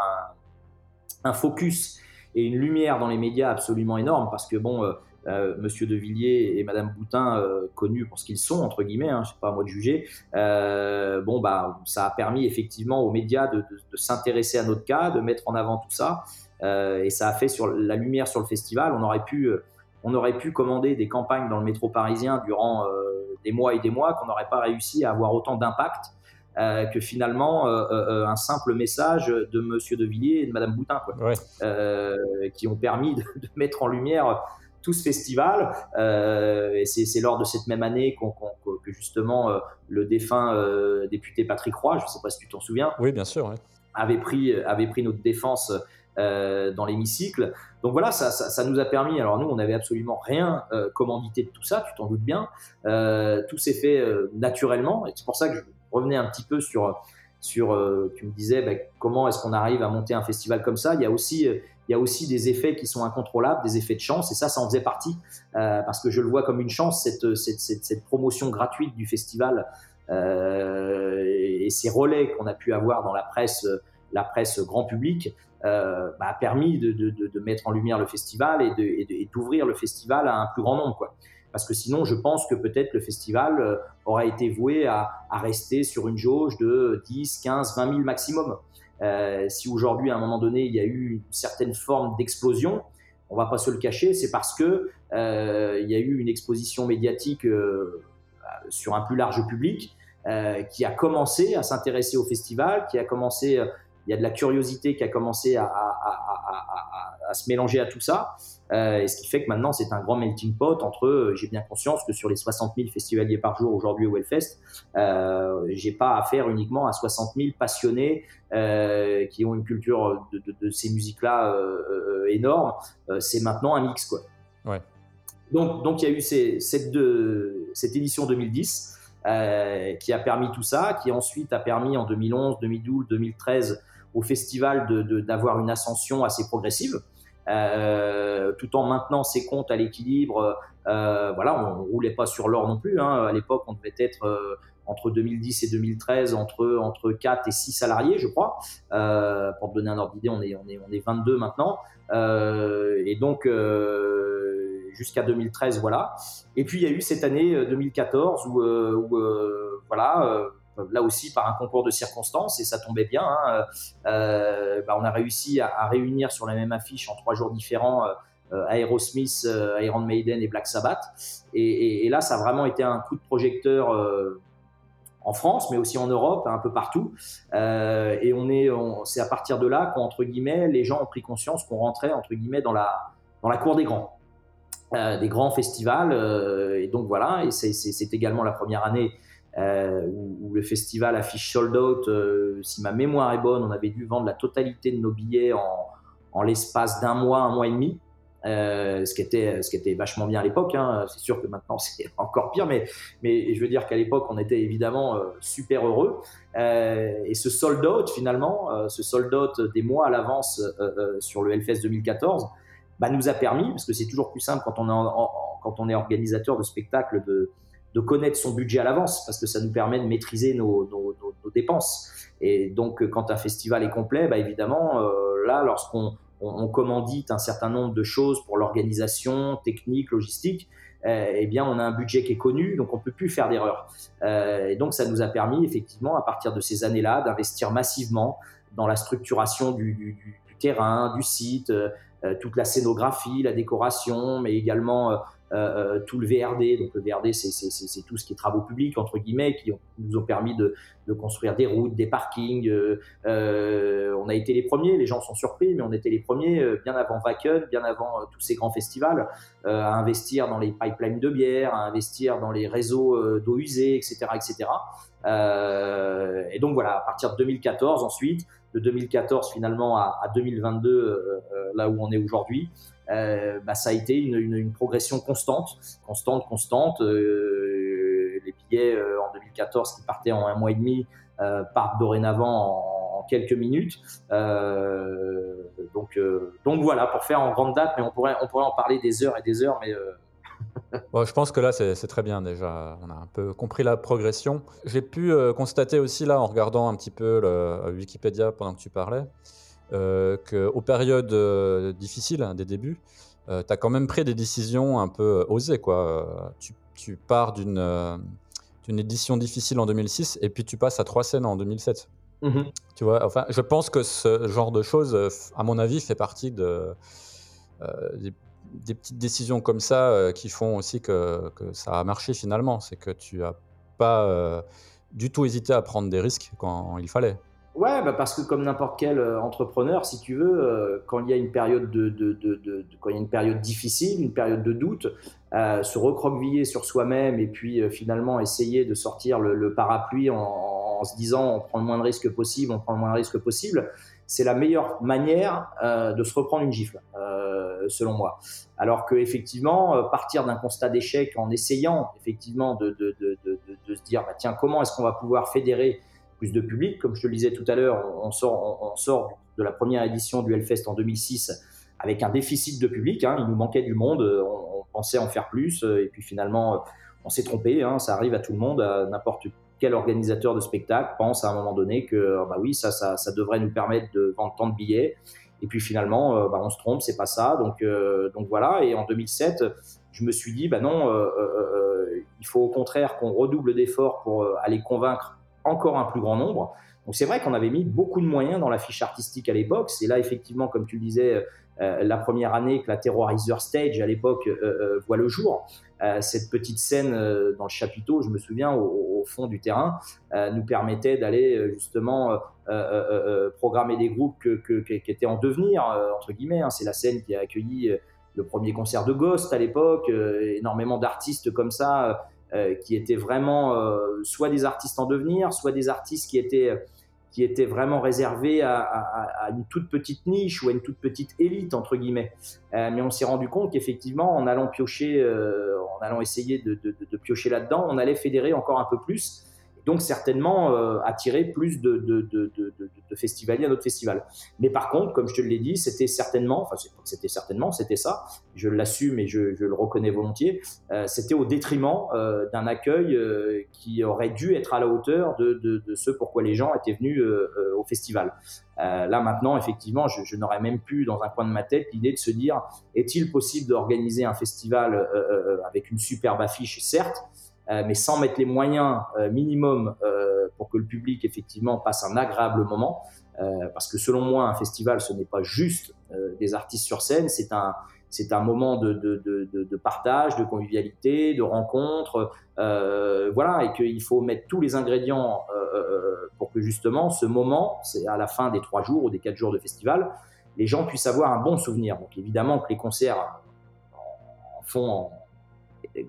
un, un focus et une lumière dans les médias absolument énorme parce que bon, euh, euh, Monsieur De Villiers et Madame Boutin, euh, connus pour ce qu'ils sont entre guillemets, hein, c'est pas à moi de juger. Euh, bon bah, ça a permis effectivement aux médias de, de, s'intéresser à notre cas, de mettre en avant tout ça, et ça a fait sur la lumière sur le festival. On aurait pu, on aurait pu commander des campagnes dans le métro parisien durant des mois et des mois qu'on n'aurait pas réussi à avoir autant d'impact euh, que finalement euh, euh, un simple message de Monsieur De Villiers et de Madame Boutin, quoi, ouais. qui ont permis de, de, mettre en lumière tout ce festival. Et c'est lors de cette même année qu on, qu on, que justement le défunt député Patrick Roy, je ne sais pas si tu t'en souviens, oui, bien sûr, ouais. avait pris avait pris notre défense. Euh, dans l'hémicycle. Donc voilà, ça, ça, ça, nous a permis. Alors nous, on n'avait absolument rien euh, commandité de tout ça, tu t'en doutes bien. Euh, tout s'est fait naturellement, et c'est pour ça que je revenais un petit peu sur, sur euh, tu me disais bah, comment est-ce qu'on arrive à monter un festival comme ça? Il y a aussi, euh, il y a aussi des effets qui sont incontrôlables, des effets de chance, et ça, ça en faisait partie, euh, parce que je le vois comme une chance, cette, cette, promotion gratuite du festival et, ces relais qu'on a pu avoir dans la presse, la presse grand public, bah, a permis de, mettre en lumière le festival et d'ouvrir le festival à un plus grand nombre. Quoi parce que sinon, je pense que peut-être le festival euh, aurait été voué à, rester sur une jauge de 10, 15, 20 000 maximum. Euh, si aujourd'hui, à un moment donné, il y a eu une certaine forme d'explosion, on va pas se le cacher, c'est parce que il y a eu une exposition médiatique sur un plus large public qui a commencé à s'intéresser au festival, qui a commencé il y a de la curiosité qui a commencé à, se mélanger à tout ça. Euh, et ce qui fait que maintenant, c'est un grand melting pot entre, euh, j'ai bien conscience que sur les 60 000 festivaliers par jour aujourd'hui au Hellfest, euh, j'ai pas affaire uniquement à 60 000 passionnés euh, qui ont une culture de, ces musiques-là énorme. c'est maintenant un mix, quoi. Ouais. Donc, donc il y a eu ces, cette, de, cette édition 2010 qui a permis tout ça, qui ensuite a permis en 2011, 2012, 2013 au festival d'avoir une ascension assez progressive. Euh, tout en maintenant ses comptes à l'équilibre. Euh, voilà, on, roulait pas sur l'or non plus. Hein. À l'époque, on devait être euh, entre 2010 et 2013 entre entre 4 et 6 salariés, je crois. Euh, pour te donner un ordre d'idée, on est on est on est 22 maintenant. Euh, et donc jusqu'à 2013, voilà. Et puis il y a eu cette année 2014 où, où voilà là aussi par un concours de circonstances et ça tombait bien. Hein. Euh, bah, on a réussi à, réunir sur la même affiche en trois jours différents euh, Aerosmith, euh, Iron Maiden et Black Sabbath. Et, là, ça a vraiment été un coup de projecteur en France, mais aussi en Europe, un peu partout. et on est, c'est à partir de là qu'entre guillemets, les gens ont pris conscience qu'on rentrait entre guillemets dans la dans la cour des grands. des grands festivals. et donc voilà, et c'est également la première année euh, où, le festival affiche sold out. Euh, si ma mémoire est bonne, on avait dû vendre la totalité de nos billets en, en l'espace d'un mois, un mois et demi. Euh, ce qui était ce qui était vachement bien à l'époque. Hein. C'est sûr que maintenant c'est encore pire, mais mais je veux dire qu'à l'époque on était évidemment super heureux. Et ce sold out finalement, ce sold out des mois à l'avance sur le Hellfest 2014, bah, nous a permis, parce que c'est toujours plus simple quand on est quand on est organisateur de spectacles de de connaître son budget à l'avance parce que ça nous permet de maîtriser nos, nos, nos, dépenses. Et donc, quand un festival est complet, bah évidemment, euh, là, lorsqu'on on, commandite un certain nombre de choses pour l'organisation technique, logistique, eh, eh bien, on a un budget qui est connu, donc on peut plus faire d'erreur. Euh, et donc, ça nous a permis, effectivement, à partir de ces années-là, d'investir massivement dans la structuration du, du, du, terrain, du site, euh, toute la scénographie, la décoration, mais également euh, euh, tout le VRD. Donc le VRD, c'est tout ce qui est travaux publics, entre guillemets, qui nous ont permis de, construire des routes, des parkings. Euh, on a été les premiers, les gens sont surpris, mais on était les premiers, bien avant Wacken, bien avant tous ces grands festivals, à investir dans les pipelines de bière, à investir dans les réseaux d'eau usée, etc. etc. et donc voilà, à partir de 2014 ensuite, de 2014 finalement à, 2022, là où on est aujourd'hui, euh, bah, ça a été une, progression constante, constante, constante. Euh, les billets euh, en 2014 qui partaient en un mois et demi partent dorénavant en, quelques minutes. donc, donc voilà, pour faire en grande date, mais on pourrait, on pourrait en parler des heures et des heures, Bon, je pense que là, c'est très bien déjà. On a un peu compris la progression. J'ai pu constater aussi là, en regardant un petit peu Wikipédia pendant que tu parlais, qu'aux périodes euh, difficiles hein, des débuts, euh, tu as quand même pris des décisions un peu osées. Quoi. Tu, tu pars d'une édition difficile en 2006 et puis tu passes à trois scènes en 2007. Mmh tu vois, enfin, je pense que ce genre de choses, à mon avis, fait partie de, des, des, petites décisions comme ça qui font aussi que, que, ça a marché finalement. C'est que tu as pas du tout hésité à prendre des risques quand il fallait. Ouais, bah parce que comme n'importe quel euh, entrepreneur, si tu veux, euh, quand il y a une période de, de, de, de, quand il y a une période difficile, une période de doute, euh, se recroqueviller sur soi-même et puis euh, finalement essayer de sortir le, le parapluie en, en, se disant on prend le moins de risques possible, on prend le moins de risques possible, c'est la meilleure manière de se reprendre une gifle, selon moi. Alors que effectivement, partir d'un constat d'échec en essayant effectivement de, se dire bah, tiens comment est-ce qu'on va pouvoir fédérer de public. Comme je te le disais tout à l'heure, on, sort, on, sort de la première édition du Hellfest en 2006 avec un déficit de public. Hein. Il nous manquait du monde, on, pensait en faire plus, et puis finalement, on s'est trompé. Hein. Ça arrive à tout le monde, à n'importe quel organisateur de spectacle pense à un moment donné que bah oui, ça, ça, devrait nous permettre de vendre tant de billets. Et puis finalement, euh, bah, on se trompe, c'est pas ça. Donc, euh, donc voilà. Et en 2007, je me suis dit, bah non, euh, il faut au contraire qu'on redouble d'efforts pour aller convaincre encore un plus grand nombre. Donc c'est vrai qu'on avait mis beaucoup de moyens dans la fiche artistique à l'époque. C'est là effectivement, comme tu le disais, euh, la première année que la Terrorizer Stage à l'époque euh, euh, voit le jour. cette petite scène dans le chapiteau, je me souviens, au, fond du terrain, nous permettait d'aller justement programmer des groupes qui étaient en devenir, entre guillemets. Hein. C'est la scène qui a accueilli le premier concert de Ghost à l'époque, énormément d'artistes comme ça. Qui étaient vraiment soit des artistes en devenir, soit des artistes qui étaient qui était vraiment réservé à, une toute petite niche ou à une toute petite élite entre guillemets. Euh, mais on s'est rendu compte qu'effectivement, en allant piocher, euh, en allant essayer de piocher là-dedans, on allait fédérer encore un peu plus donc certainement euh, attirer plus de, de, de, de, festivaliers à notre festival. Mais par contre, comme je te l'ai dit, c'était certainement, enfin c'était certainement, c'était ça, je l'assume et je, je, le reconnais volontiers, euh, c'était au détriment euh, d'un accueil euh, qui aurait dû être à la hauteur de, ce pourquoi les gens étaient venus euh, au festival. là maintenant, effectivement, je, je n'aurais même plus dans un coin de ma tête l'idée de se dire, est-il possible d'organiser un festival avec une superbe affiche, certes, euh, mais sans mettre les moyens euh, minimum euh, pour que le public effectivement passe un agréable moment. parce que selon moi, un festival, ce n'est pas juste des artistes sur scène, c'est un, c'est un moment de, de, de, partage, de convivialité, de rencontre, euh, voilà, et qu'il faut mettre tous les ingrédients euh, pour que justement ce moment, c'est à la fin des trois jours ou des quatre jours de festival, les gens puissent avoir un bon souvenir. Donc évidemment que les concerts en font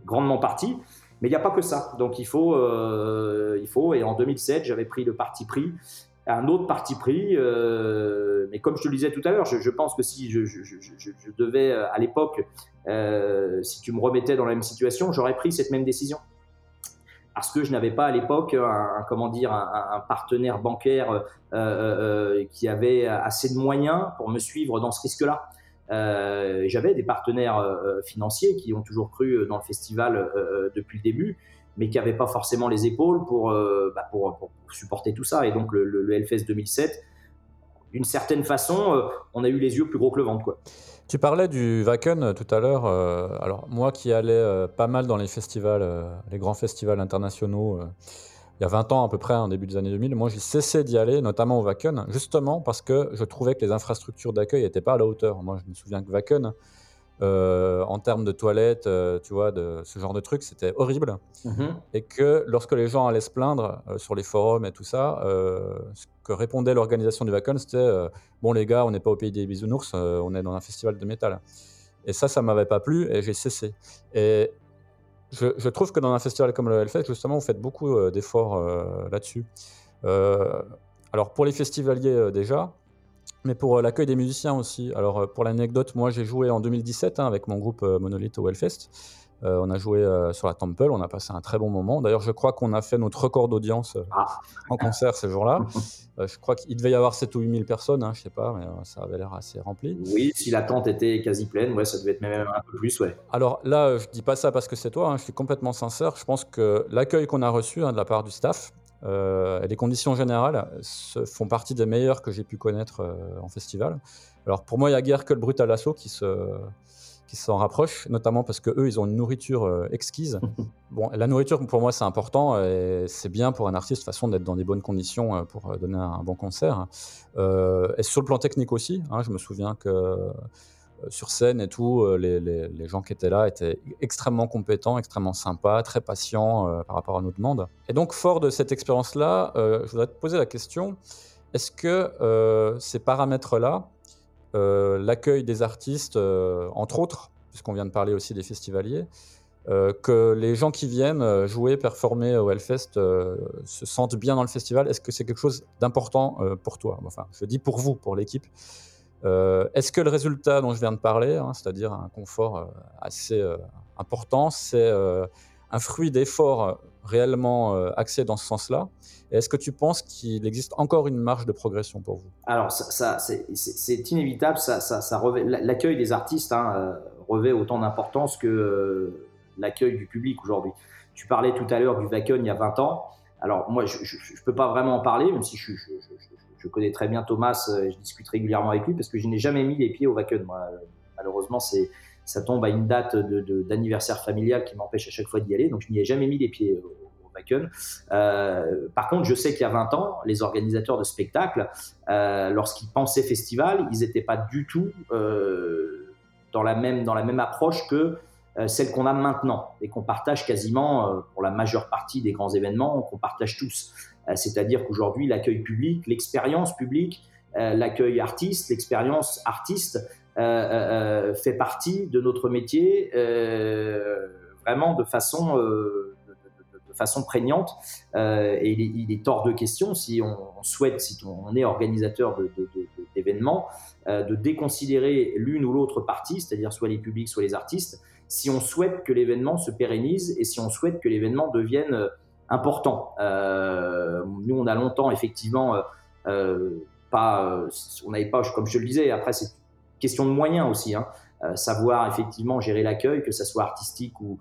grandement partie, mais il n'y a pas que ça. Donc il faut, euh, il faut. Et en 2007, j'avais pris le parti pris, un autre parti pris. Euh, mais comme je te le disais tout à l'heure, je, pense que si je, devais euh, à l'époque, si tu me remettais dans la même situation, j'aurais pris cette même décision. Parce que je n'avais pas à l'époque un, comment dire un, partenaire bancaire qui avait assez de moyens pour me suivre dans ce risque-là. Euh, J'avais des partenaires euh, financiers qui ont toujours cru dans le festival euh, euh, depuis le début, mais qui n'avaient pas forcément les épaules pour, bah pour, pour, supporter tout ça. Et donc le, le, le Hellfest 2007, d'une certaine façon, on a eu les yeux plus gros que le ventre. Quoi. Tu parlais du Wacken tout à l'heure. alors moi qui allais pas mal dans les festivals, les grands festivals internationaux il y a 20 ans à peu près, en début des années 2000, moi j'ai cessé d'y aller, notamment au Wacken, justement parce que je trouvais que les infrastructures d'accueil n'étaient pas à la hauteur. Moi je me souviens que Wacken, euh, en termes de toilettes, euh, tu vois, de ce genre de trucs, c'était horrible. Mhm. Et que lorsque les gens allaient se plaindre euh, sur les forums et tout ça, ce que répondait l'organisation du Wacken, c'était Bon les gars, on n'est pas au pays des bisounours, on est dans un festival de métal. Et ça, ça m'avait pas plu et j'ai cessé. Et je, trouve que dans un festival comme le Hellfest, justement, vous faites beaucoup euh, d'efforts euh, là-dessus. Euh, alors pour les festivaliers déjà, mais pour l'accueil des musiciens aussi. Alors pour l'anecdote, moi j'ai joué en 2017 hein, avec mon groupe Monolith au Hellfest. Euh, on a joué euh, sur la Temple, on a passé un très bon moment. D'ailleurs, je crois qu'on a fait notre record d'audience euh, ah. en concert ce jour-là. je crois qu'il devait y avoir 7 ou 8 000 personnes, hein, je sais pas, mais ça avait l'air assez rempli. Oui, si la tente était quasi pleine, ouais, ça devait être même un peu plus, ouais. Alors là, je dis pas ça parce que c'est toi, hein, je suis complètement sincère. Je pense que l'accueil qu'on a reçu hein, de la part du staff, et les conditions générales font partie des meilleures que j'ai pu connaître en festival. Alors pour moi, il n'y a guère que le brutal assaut qui se, qui s'en rapprochent, notamment parce que eux, ils ont une nourriture euh, exquise. bon, la nourriture pour moi c'est important et c'est bien pour un artiste de façon d'être dans des bonnes conditions euh, pour euh, donner un, bon concert. et sur le plan technique aussi, hein, je me souviens que sur scène et tout, les, les, les, gens qui étaient là étaient extrêmement compétents, extrêmement sympas, très patients par rapport à nos demandes. Et donc, fort de cette expérience-là, je voudrais te poser la question, est-ce que ces paramètres-là, euh, l'accueil des artistes, euh, entre autres, puisqu'on vient de parler aussi des festivaliers, euh, que les gens qui viennent jouer, performer au Hellfest se sentent bien dans le festival. Est-ce que c'est quelque chose d'important pour toi? Enfin, je dis pour vous, pour l'équipe. Est-ce que le résultat dont je viens de parler, hein, c'est-à-dire un confort assez important, c'est un fruit d'efforts réellement axés dans ce sens-là est-ce que tu penses qu'il existe encore une marge de progression pour vous? Alors, ça, c'est inévitable. Ça, L'accueil des artistes hein, euh, revêt autant d'importance que euh, l'accueil du public aujourd'hui. Tu parlais tout à l'heure du Wacken il y a 20 ans. Alors, moi, je ne peux pas vraiment en parler, même si je, connais très bien Thomas euh, et je discute régulièrement avec lui, parce que je n'ai jamais mis les pieds au. Moi, malheureusement, c'est ça tombe à une date d'anniversaire familial qui m'empêche à chaque fois d'y aller, donc je n'y ai jamais mis les pieds Wacken. Euh, par contre, je sais qu'il y a 20 ans, les organisateurs de spectacles, euh, lorsqu'ils pensaient festival, ils n'étaient pas du tout dans, la même, dans la même approche que celle qu'on a maintenant et qu'on partage quasiment pour la majeure partie des grands événements, qu'on partage tous. C'est-à-dire qu'aujourd'hui, l'accueil public, l'expérience publique, l'accueil artiste, l'expérience artiste fait partie de notre métier vraiment de façon, euh, façon prégnante. Euh, et il est, hors de question, si on, souhaite, si on est organisateur d'événements, euh, de déconsidérer l'une ou l'autre partie, c'est-à-dire soit les publics, soit les artistes, si on souhaite que l'événement se pérennise et si on souhaite que l'événement devienne important. nous, on a longtemps, effectivement, pas, on n'avait pas, comme je le disais, après, c'est question de moyens aussi. Hein, savoir effectivement gérer l'accueil, que ça soit artistique ou,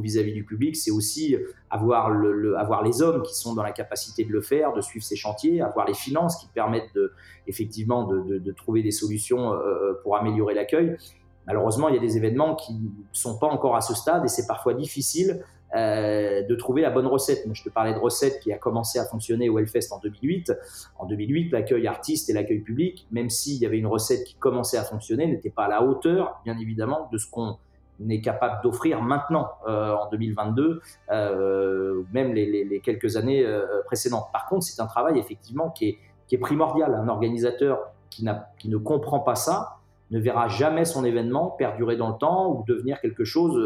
vis-à-vis du public, c'est aussi avoir, le, avoir les hommes qui sont dans la capacité de le faire, de suivre ces chantiers, avoir les finances qui permettent effectivement de, de, trouver des solutions euh, euh, pour améliorer l'accueil. Malheureusement, il y a des événements qui ne sont pas encore à ce stade et c'est parfois difficile euh, de trouver la bonne recette. je te parlais de recette qui a commencé à fonctionner au Hellfest en 2008. En 2008, l'accueil artiste et l'accueil public, même s'il y avait une recette qui commençait à fonctionner, n'était pas à la hauteur, bien évidemment, de ce qu'on n'est capable d'offrir maintenant euh, en 2022, euh, même les, quelques années euh, précédentes. Par contre, c'est un travail effectivement qui est, primordial. Un organisateur qui, ne comprend pas ça ne verra jamais son événement perdurer dans le temps ou devenir quelque chose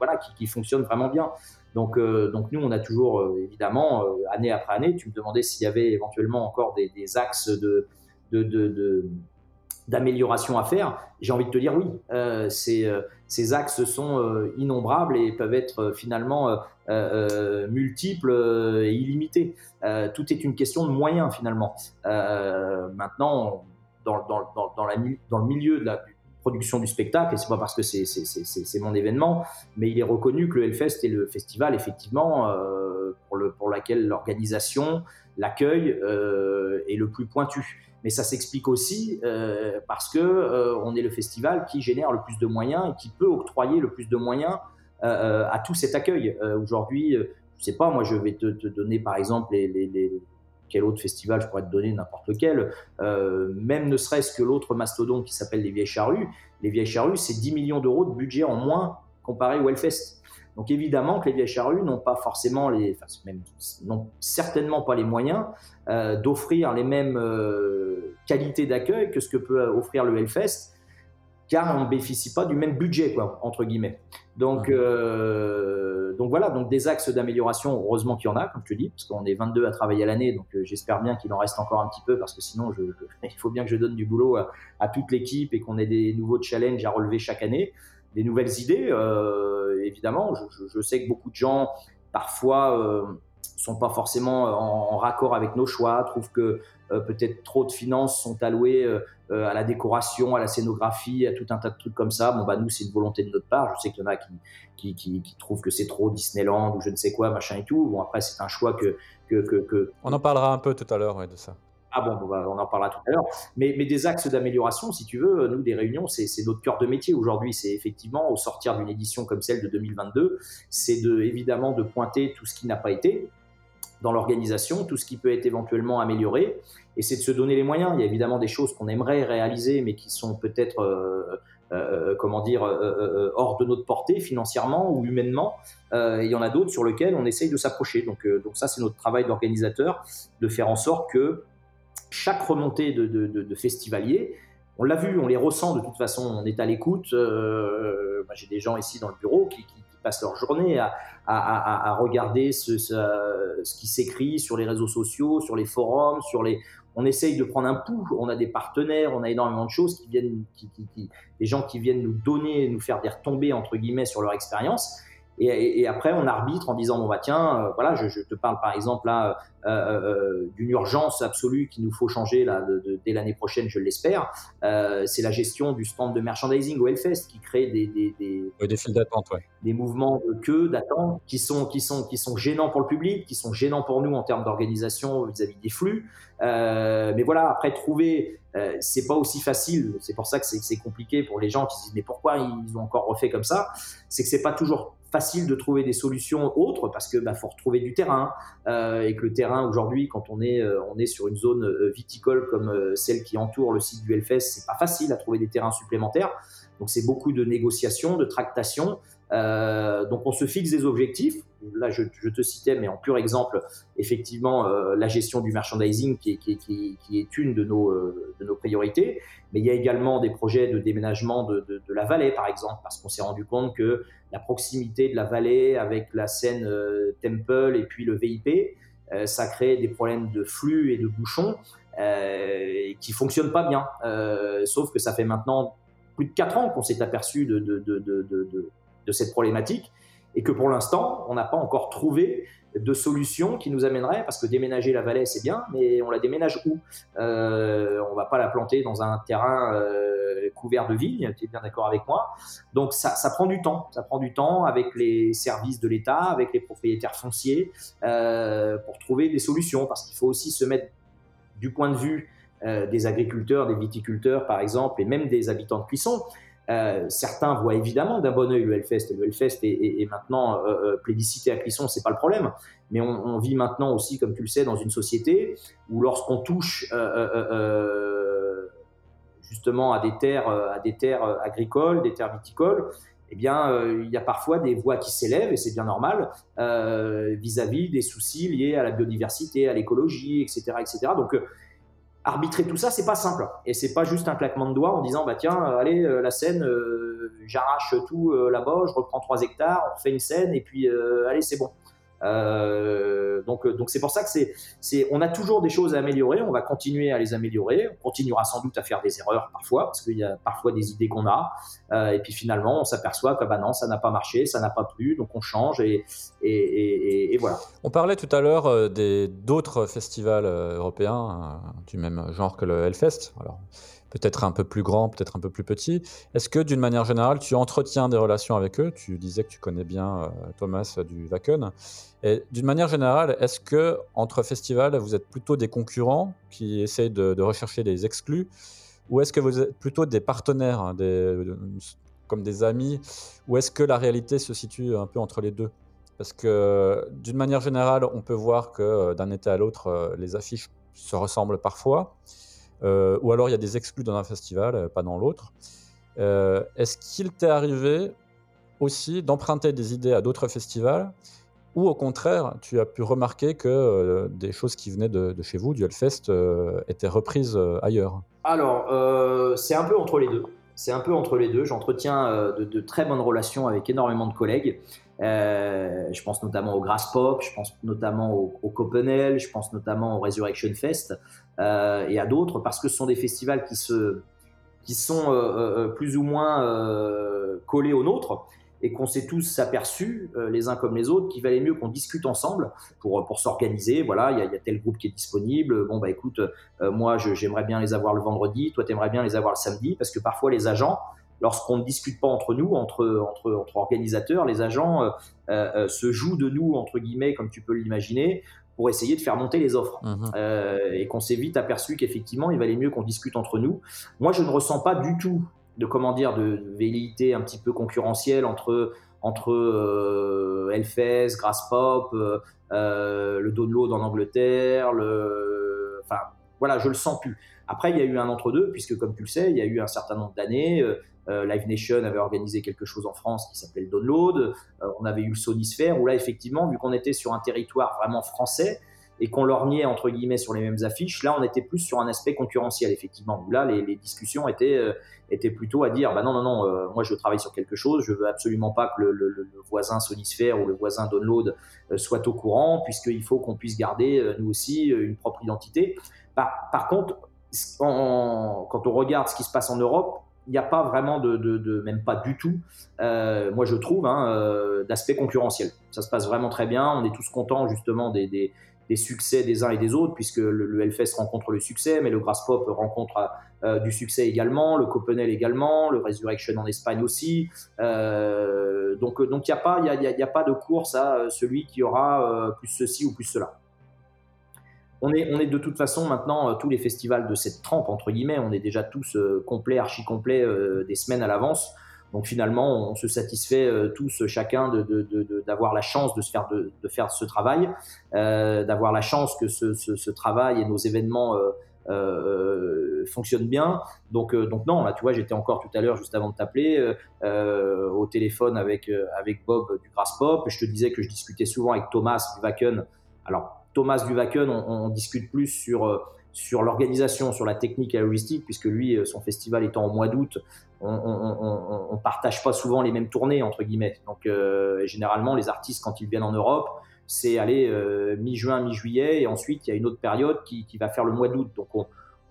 voilà, qui, fonctionne vraiment bien. Donc, donc nous, on a toujours, évidemment, année après année, tu me demandais s'il y avait éventuellement encore des, axes de, d'amélioration à faire J'ai envie de te dire oui. Euh, euh, ces, axes sont euh, innombrables et peuvent être finalement multiples et illimités. tout est une question de moyens finalement. maintenant, dans, dans, dans, le milieu de la production du spectacle, et c'est pas parce que c'est mon événement, mais il est reconnu que le Hellfest est le festival effectivement pour, le, pour laquelle l'organisation, l'accueil est le plus pointu mais ça s'explique aussi euh, parce que euh, on est le festival qui génère le plus de moyens et qui peut octroyer le plus de moyens euh, à tout cet accueil. Aujourd'hui, je sais pas, moi je vais te, donner par exemple les, quel autre festival je pourrais te donner n'importe lequel, même ne serait-ce que l'autre mastodonte qui s'appelle les Vieilles Charrues. Les Vieilles Charrues, c'est 10 millions d'euros de budget en moins comparé au Hellfest. Donc évidemment que les vieilles charrues n'ont pas forcément les, enfin, même, n'ont certainement pas les moyens euh, d'offrir les mêmes euh, qualités d'accueil que ce que peut offrir le Hellfest, car on ne bénéficie pas du même budget, quoi, entre guillemets. Donc, euh, donc voilà, donc des axes d'amélioration, heureusement qu'il y en a, comme tu dis, parce qu'on est 22 à travailler à l'année, donc j'espère bien qu'il en reste encore un petit peu, parce que sinon, je, il faut bien que je donne du boulot à, à toute l'équipe et qu'on ait des nouveaux challenges à relever chaque année des nouvelles idées. Euh, évidemment, je, sais que beaucoup de gens parfois euh, sont pas forcément en, raccord avec nos choix, trouvent que euh, peut-être trop de finances sont allouées à la décoration, à la scénographie, à tout un tas de trucs comme ça. Bon bah nous c'est une volonté de notre part. Je sais qu'il y en a qui qui, qui, trouvent que c'est trop Disneyland ou je ne sais quoi machin et tout. Bon après c'est un choix que que, que on en parlera un peu tout à l'heure ouais, de ça. Ah bon, on en parlera tout à l'heure. Mais, mais, des axes d'amélioration, si tu veux, nous, des réunions, c'est notre cœur de métier aujourd'hui. C'est effectivement, au sortir d'une édition comme celle de 2022, c'est de, évidemment de pointer tout ce qui n'a pas été dans l'organisation, tout ce qui peut être éventuellement amélioré, et c'est de se donner les moyens. Il y a évidemment des choses qu'on aimerait réaliser, mais qui sont peut-être, euh, euh, comment dire, euh, hors de notre portée financièrement ou humainement. il y en a d'autres sur lesquels on essaye de s'approcher. Donc, donc ça, c'est notre travail d'organisateur, de faire en sorte que chaque remontée de, festivaliers, on l'a vu, on les ressent de toute façon, on est à l'écoute. Euh, j'ai des gens ici dans le bureau qui, passent leur journée à, regarder ce, qui s'écrit sur les réseaux sociaux, sur les forums, sur les. On essaye de prendre un pouls. On a des partenaires, on a énormément de choses qui viennent, des gens qui viennent nous donner, nous faire des retombées entre guillemets sur leur expérience. Et, après, on arbitre en disant bon bah tiens, euh, voilà, je, te parle par exemple là euh, euh, d'une urgence absolue qu'il nous faut changer là dès l'année prochaine, je l'espère. c'est la gestion du stand de merchandising au Hellfest qui crée des des, des, files d'attente, ouais. des mouvements de queue d'attente qui sont qui sont qui sont gênants pour le public, qui sont gênants pour nous en termes d'organisation vis-à-vis des flux. mais voilà, après trouver, c'est pas aussi facile. C'est pour ça que c'est compliqué pour les gens qui se disent mais pourquoi ils ont encore refait comme ça? C'est que c'est pas toujours facile de trouver des solutions autres parce que bah, faut retrouver du terrain et que le terrain aujourd'hui, quand on est on est sur une zone viticole comme celle qui entoure le site du Hellfest, c'est pas facile à trouver des terrains supplémentaires. Donc c'est beaucoup de négociations, de tractations. Euh, donc on se fixe des objectifs. Là, je, te citais, mais en pur exemple, effectivement, euh, la gestion du merchandising qui est, une de nos, euh, de nos, priorités. Mais il y a également des projets de déménagement de, la vallée, par exemple, parce qu'on s'est rendu compte que la proximité de la vallée avec la scène euh, Temple et puis le VIP, ça crée des problèmes de flux et de bouchons qui fonctionnent pas bien. sauf que ça fait maintenant plus de 4 ans qu'on s'est aperçu de, cette problématique et que pour l'instant, on n'a pas encore trouvé de solution qui nous amènerait, parce que déménager la vallée, c'est bien, mais on la déménage où? Euh, On va pas la planter dans un terrain euh, couvert de vignes, tu es bien d'accord avec moi? Donc ça, ça, prend du temps, ça prend du temps avec les services de l'État, avec les propriétaires fonciers, euh, pour trouver des solutions, parce qu'il faut aussi se mettre du point de vue euh, des agriculteurs, des viticulteurs par exemple, et même des habitants de Clisson. Euh, certains voient évidemment d'un bon oeil le Hellfest, et le Hellfest est, maintenant euh, plébiscité à Clisson, c'est pas le problème. Mais on, vit maintenant aussi, comme tu le sais, dans une société où lorsqu'on touche justement à des terres, à des terres agricoles, des terres viticoles, eh bien, il y a parfois des voix qui s'élèvent, et c'est bien normal, vis-à-vis des soucis liés à la biodiversité, à l'écologie, etc., etc. Donc, arbitrer tout ça, c'est pas simple. Et c'est pas juste un claquement de doigts en disant bah tiens, euh, allez, euh, la scène, euh, j'arrache tout là-bas, je reprends 3 hectares, on fait une scène et puis allez, c'est bon. Euh, donc, donc c'est pour ça que c'est, on a toujours des choses à améliorer. On va continuer à les améliorer. On continuera sans doute à faire des erreurs parfois, parce qu'il y a parfois des idées qu'on a, euh, et puis finalement on s'aperçoit que bah non, ça n'a pas marché, ça n'a pas plu, donc on change et, et, et, voilà. On parlait tout à l'heure euh, d'autres festivals européens du même genre que le Hellfest. Alors peut-être un peu plus grand, peut-être un peu plus petit. Est-ce que d'une manière générale, tu entretiens des relations avec eux? Tu disais que tu connais bien euh, Thomas du Wacken. Et d'une manière générale, est-ce que entre festivals, vous êtes plutôt des concurrents qui essayent de, rechercher des exclus? Ou est-ce que vous êtes plutôt des partenaires, hein, comme des amis, ou est-ce que la réalité se situe un peu entre les deux? Parce que d'une manière générale, on peut voir que euh, d'un été à l'autre, euh, les affiches se ressemblent parfois. Euh, ou alors il y a des exclus dans un festival, euh, pas dans l'autre. Euh, est-ce qu'il t'est arrivé aussi d'emprunter des idées à d'autres festivals ou au contraire, tu as pu remarquer que des choses qui venaient de, chez vous, du Hellfest, étaient reprises ailleurs? Alors, c'est un peu entre les deux. C'est un peu entre les deux. J'entretiens de, très bonnes relations avec énormément de collègues. je pense notamment au Grass Pop, je pense notamment au, Copenhague, je pense notamment au Resurrection Fest. Euh, et à d'autres parce que ce sont des festivals qui, se, qui sont euh, euh, plus ou moins collés aux nôtres et qu'on s'est tous aperçus, les uns comme les autres, qu'il valait mieux qu'on discute ensemble pour, pour s'organiser. Voilà, il y, a tel groupe qui est disponible. Bon, bah écoute, moi, j'aimerais bien les avoir le vendredi, toi, tu aimerais bien les avoir le samedi, parce que parfois, les agents, lorsqu'on ne discute pas entre nous, entre, entre, entre organisateurs, les agents se jouent de nous, entre guillemets, comme tu peux l'imaginer, pour essayer de faire monter les offres. Mhm. Euh, et qu'on s'est vite aperçu qu'effectivement, il valait mieux qu'on discute entre nous. Moi, je ne ressens pas du tout de comment dire de velléité un petit peu concurrentielle entre entre euh, Grasspop, euh, le Download en Angleterre, le, enfin voilà, je le sens plus. Après, il y a eu un entre-deux, puisque comme tu le sais, il y a eu un certain nombre d'années. Euh, euh, Live Nation avait organisé quelque chose en France qui s'appelait le Download. Euh, on avait eu le Sony Sphere, où là, effectivement, vu qu'on était sur un territoire vraiment français et qu'on lorgnait, entre guillemets, sur les mêmes affiches, là, on était plus sur un aspect concurrentiel, effectivement. Là, les, discussions étaient, étaient plutôt à dire, bah non, non, non, moi, je travaille sur quelque chose, je veux absolument pas que le, voisin Sony Sphere ou le voisin Download soit au courant, puisqu'il faut qu'on puisse garder, nous aussi, une propre identité. par contre, quand on regarde ce qui se passe en Europe, il n'y a pas vraiment de, même pas du tout, euh, moi je trouve, hein, euh, d'aspect concurrentiel. Ça se passe vraiment très bien. On est tous contents justement des, succès des uns et des autres, puisque le, Hellfest rencontre le succès, mais le Grass Pop rencontre euh, du succès également, le Copenhague également, le Resurrection en Espagne aussi. donc donc il n'y a pas il a, pas de course à celui qui aura plus ceci ou plus cela on est, on est de toute façon maintenant, euh, tous les festivals de cette trempe, entre guillemets, on est déjà tous euh, complets, archi complets euh, des semaines à l'avance. Donc finalement, on se satisfait tous chacun d'avoir la chance de se faire de, faire ce travail, d'avoir la chance que ce, ce, travail et nos événements euh, fonctionnent bien. Donc, donc non, là, tu vois, j'étais encore tout à l'heure, juste avant de t'appeler, au téléphone avec, avec Bob du Grass Pop. Je te disais que je discutais souvent avec Thomas du Wacken. Alors, Thomas du Wacken, on, discute plus sur sur l'organisation, sur la technique et la puisque lui, son festival étant au mois d'août, on, on, partage pas souvent les mêmes tournées entre guillemets. Donc euh, généralement, les artistes quand ils viennent en Europe, c'est aller euh, mi-juin, mi-juillet, et ensuite il y a une autre période qui, va faire le mois d'août. Donc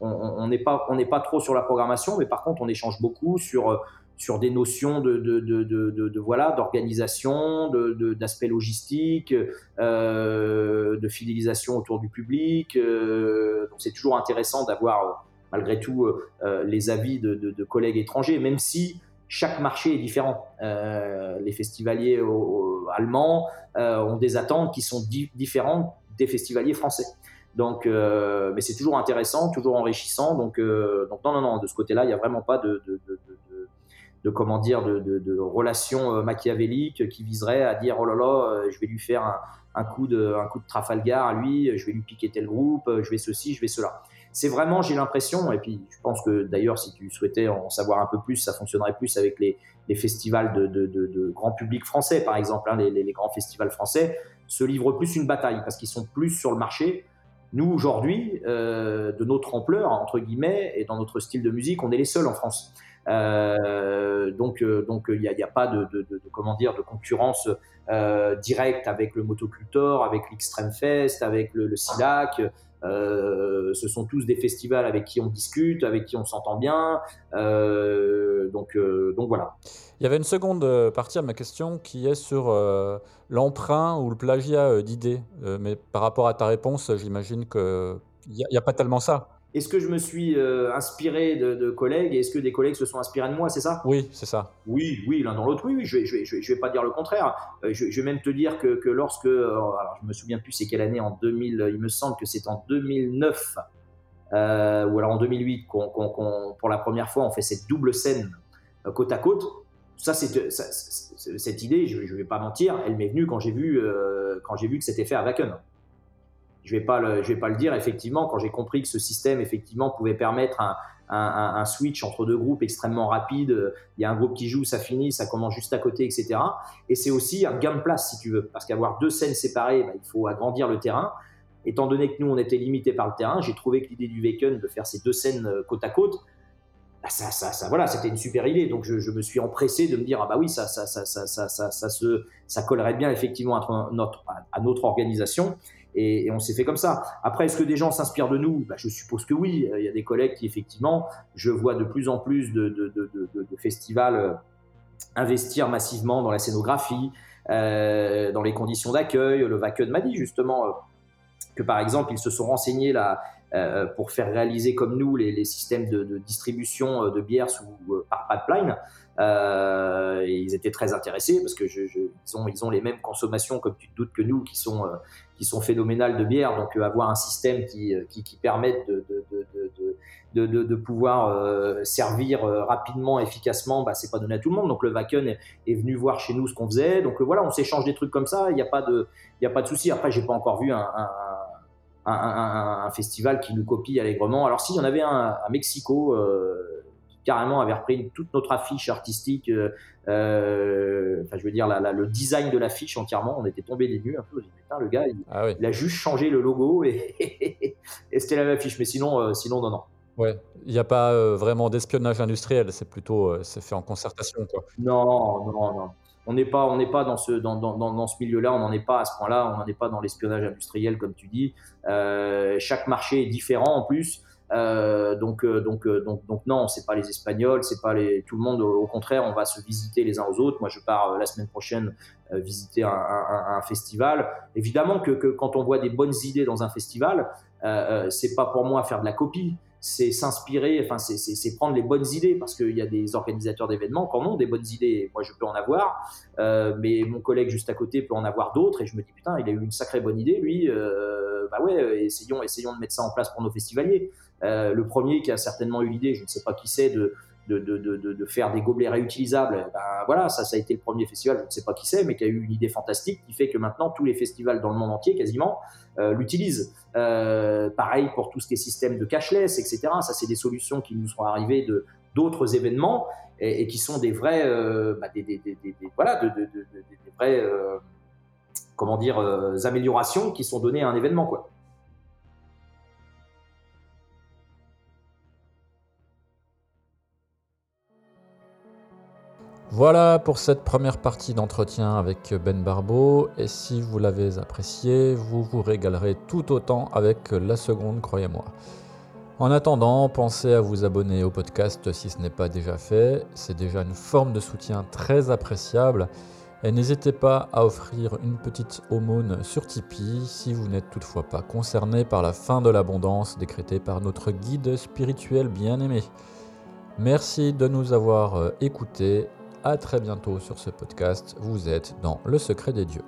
on n'est pas on n'est pas trop sur la programmation, mais par contre on échange beaucoup sur sur des notions de, de, de, voilà d'organisation, d'aspect logistique, euh, de fidélisation autour du public. Euh, c'est toujours intéressant d'avoir malgré tout euh, les avis de, collègues étrangers, même si chaque marché est différent. les festivaliers allemands ont des attentes qui sont différentes des festivaliers français. Donc, mais c'est toujours intéressant, toujours enrichissant. Donc, donc non, non, non, de ce côté-là, il n'y a vraiment pas de comment dire de, de, relations euh, machiavéliques qui viseraient à dire oh là là euh, je vais lui faire un, coup de un coup de Trafalgar à lui je vais lui piquer tel groupe euh, je vais ceci je vais cela. C'est vraiment j'ai l'impression et puis je pense que d'ailleurs si tu souhaitais en savoir un peu plus ça fonctionnerait plus avec les, les festivals de, de, grand public français par exemple hein, les, les, grands festivals français se livrent plus une bataille parce qu'ils sont plus sur le marché. Nous aujourd'hui de notre ampleur entre guillemets et dans notre style de musique on est les seuls en France euh, donc, euh, donc il n'y a, pas de, comment dire de concurrence euh, directe avec le Motocultor, avec l'Extreme Fest, avec le, le SILAC. ce sont tous des festivals avec qui on discute, avec qui on s'entend bien. donc, donc voilà. Il y avait une seconde partie à ma question qui est sur l'emprunt ou le plagiat d'idées. mais par rapport à ta réponse, j'imagine qu'il n'y a, pas tellement ça. Est-ce que je me suis euh, inspiré de, collègues et est-ce que des collègues se sont inspirés de moi, c'est ça? Oui, c'est ça. Oui, oui, l'un dans l'autre, oui, oui, je vais, je, vais, pas dire le contraire. Euh, je, vais même te dire que, lorsque, euh, alors je me souviens plus c'est quelle année, en 2000, il me semble que c'est en 2009 ou alors en 2008 qu'on, pour la première fois on fait cette double scène côte à côte. Ça, c'est, cette idée, je, ne vais pas mentir, elle m'est venue quand j'ai vu, quand j'ai vu que c'était fait à Wacken je vais vais pas le dire. Effectivement, quand j'ai compris que ce système effectivement pouvait permettre un, switch entre deux groupes extrêmement rapide, il y a un groupe qui joue, ça finit, ça commence juste à côté, etc. Et c'est aussi un gain de place si tu veux, parce qu'avoir deux scènes séparées, bah, il faut agrandir le terrain. Étant donné que nous on était limité par le terrain, j'ai trouvé que l'idée du Waken de faire ces deux scènes euh, côte à côte, bah, ça, ça, ça, voilà, c'était une super idée. Donc je, me suis empressé de me dire ah bah oui, ça, ça, ça, ça, ça, ça, ça, collerait bien effectivement à notre organisation. Et, on s'est fait comme ça. Après, est-ce que des gens s'inspirent de nous? Bah, Je suppose que oui. Il y a des collègues qui, effectivement, je vois de plus en plus de, festivals euh, investir massivement dans la scénographie, euh, dans les conditions d'accueil. Le Wacken m'a dit justement euh, que, par exemple, ils se sont renseignés là, euh, pour faire réaliser comme nous les, systèmes de, distribution de bière sous, par pipeline. Euh, ils étaient très intéressés parce que ils, ont, les mêmes consommations, comme tu te doutes, que nous, qui sont, euh, qui sont phénoménales de bière. Donc, euh, avoir un système qui, qui, permette de, de, de, de, pouvoir servir rapidement, efficacement, bah, c'est pas donné à tout le monde. Donc, le Wacken est, venu voir chez nous ce qu'on faisait. Donc, voilà, on s'échange des trucs comme ça. Il n'y a pas de, de souci. Après, j'ai pas encore vu un, un un, festival qui nous copie allègrement. Alors, s'il y en avait un à Mexico, carrément avait repris toute notre affiche artistique, euh, euh, enfin je veux dire la, le design de l'affiche entièrement. On était tombé des nues un peu. Putain, le gars, ah il, a juste changé le logo et, et c'était la même affiche. Mais sinon, euh, sinon non, non. Ouais, il n'y a pas vraiment d'espionnage industriel. C'est plutôt, c'est fait en concertation, quoi. Non, non, non. On n'est pas, on n'est pas dans ce, dans, dans, dans ce milieu-là. On n'en est pas à ce point-là. On n'en est pas dans l'espionnage industriel, comme tu dis. chaque marché est différent en plus. Euh, donc, euh, donc, euh, donc, donc non, c'est pas les Espagnols, c'est pas les tout le monde. Au contraire, on va se visiter les uns aux autres. Moi, je pars la semaine prochaine visiter un, un, un, festival. Évidemment que, que, quand on voit des bonnes idées dans un festival, euh, c'est pas pour moi faire de la copie c'est s'inspirer, enfin c'est prendre les bonnes idées parce qu'il y a des organisateurs d'événements qui en ont des bonnes idées. Moi je peux en avoir, euh, mais mon collègue juste à côté peut en avoir d'autres et je me dis putain il a eu une sacrée bonne idée lui. Euh, bah ouais, essayons essayons de mettre ça en place pour nos festivaliers. Euh, le premier qui a certainement eu l'idée, je ne sais pas qui c'est, de, faire des gobelets réutilisables, ben voilà, ça, a été le premier festival, je ne sais pas qui c'est, mais qui a eu une idée fantastique qui fait que maintenant tous les festivals dans le monde entier quasiment euh, l'utilisent. Euh, pareil pour tout ce qui est système de cashless, etc. Ça, c'est des solutions qui nous sont arrivées de d'autres événements et, qui sont des vrais, voilà, de, des vrais, comment dire, améliorations qui sont données à un événement, quoi. Voilà pour cette première partie d'entretien avec Ben Barbeau. Et si vous l'avez apprécié, vous vous régalerez tout autant avec la seconde, croyez-moi. En attendant, pensez à vous abonner au podcast si ce n'est pas déjà fait. C'est déjà une forme de soutien très appréciable. Et n'hésitez pas à offrir une petite aumône sur Tipeee si vous n'êtes toutefois pas concerné par la fin de l'abondance décrétée par notre guide spirituel bien-aimé. Merci de nous avoir écoutés à très bientôt sur ce podcast. Vous êtes dans le secret des dieux.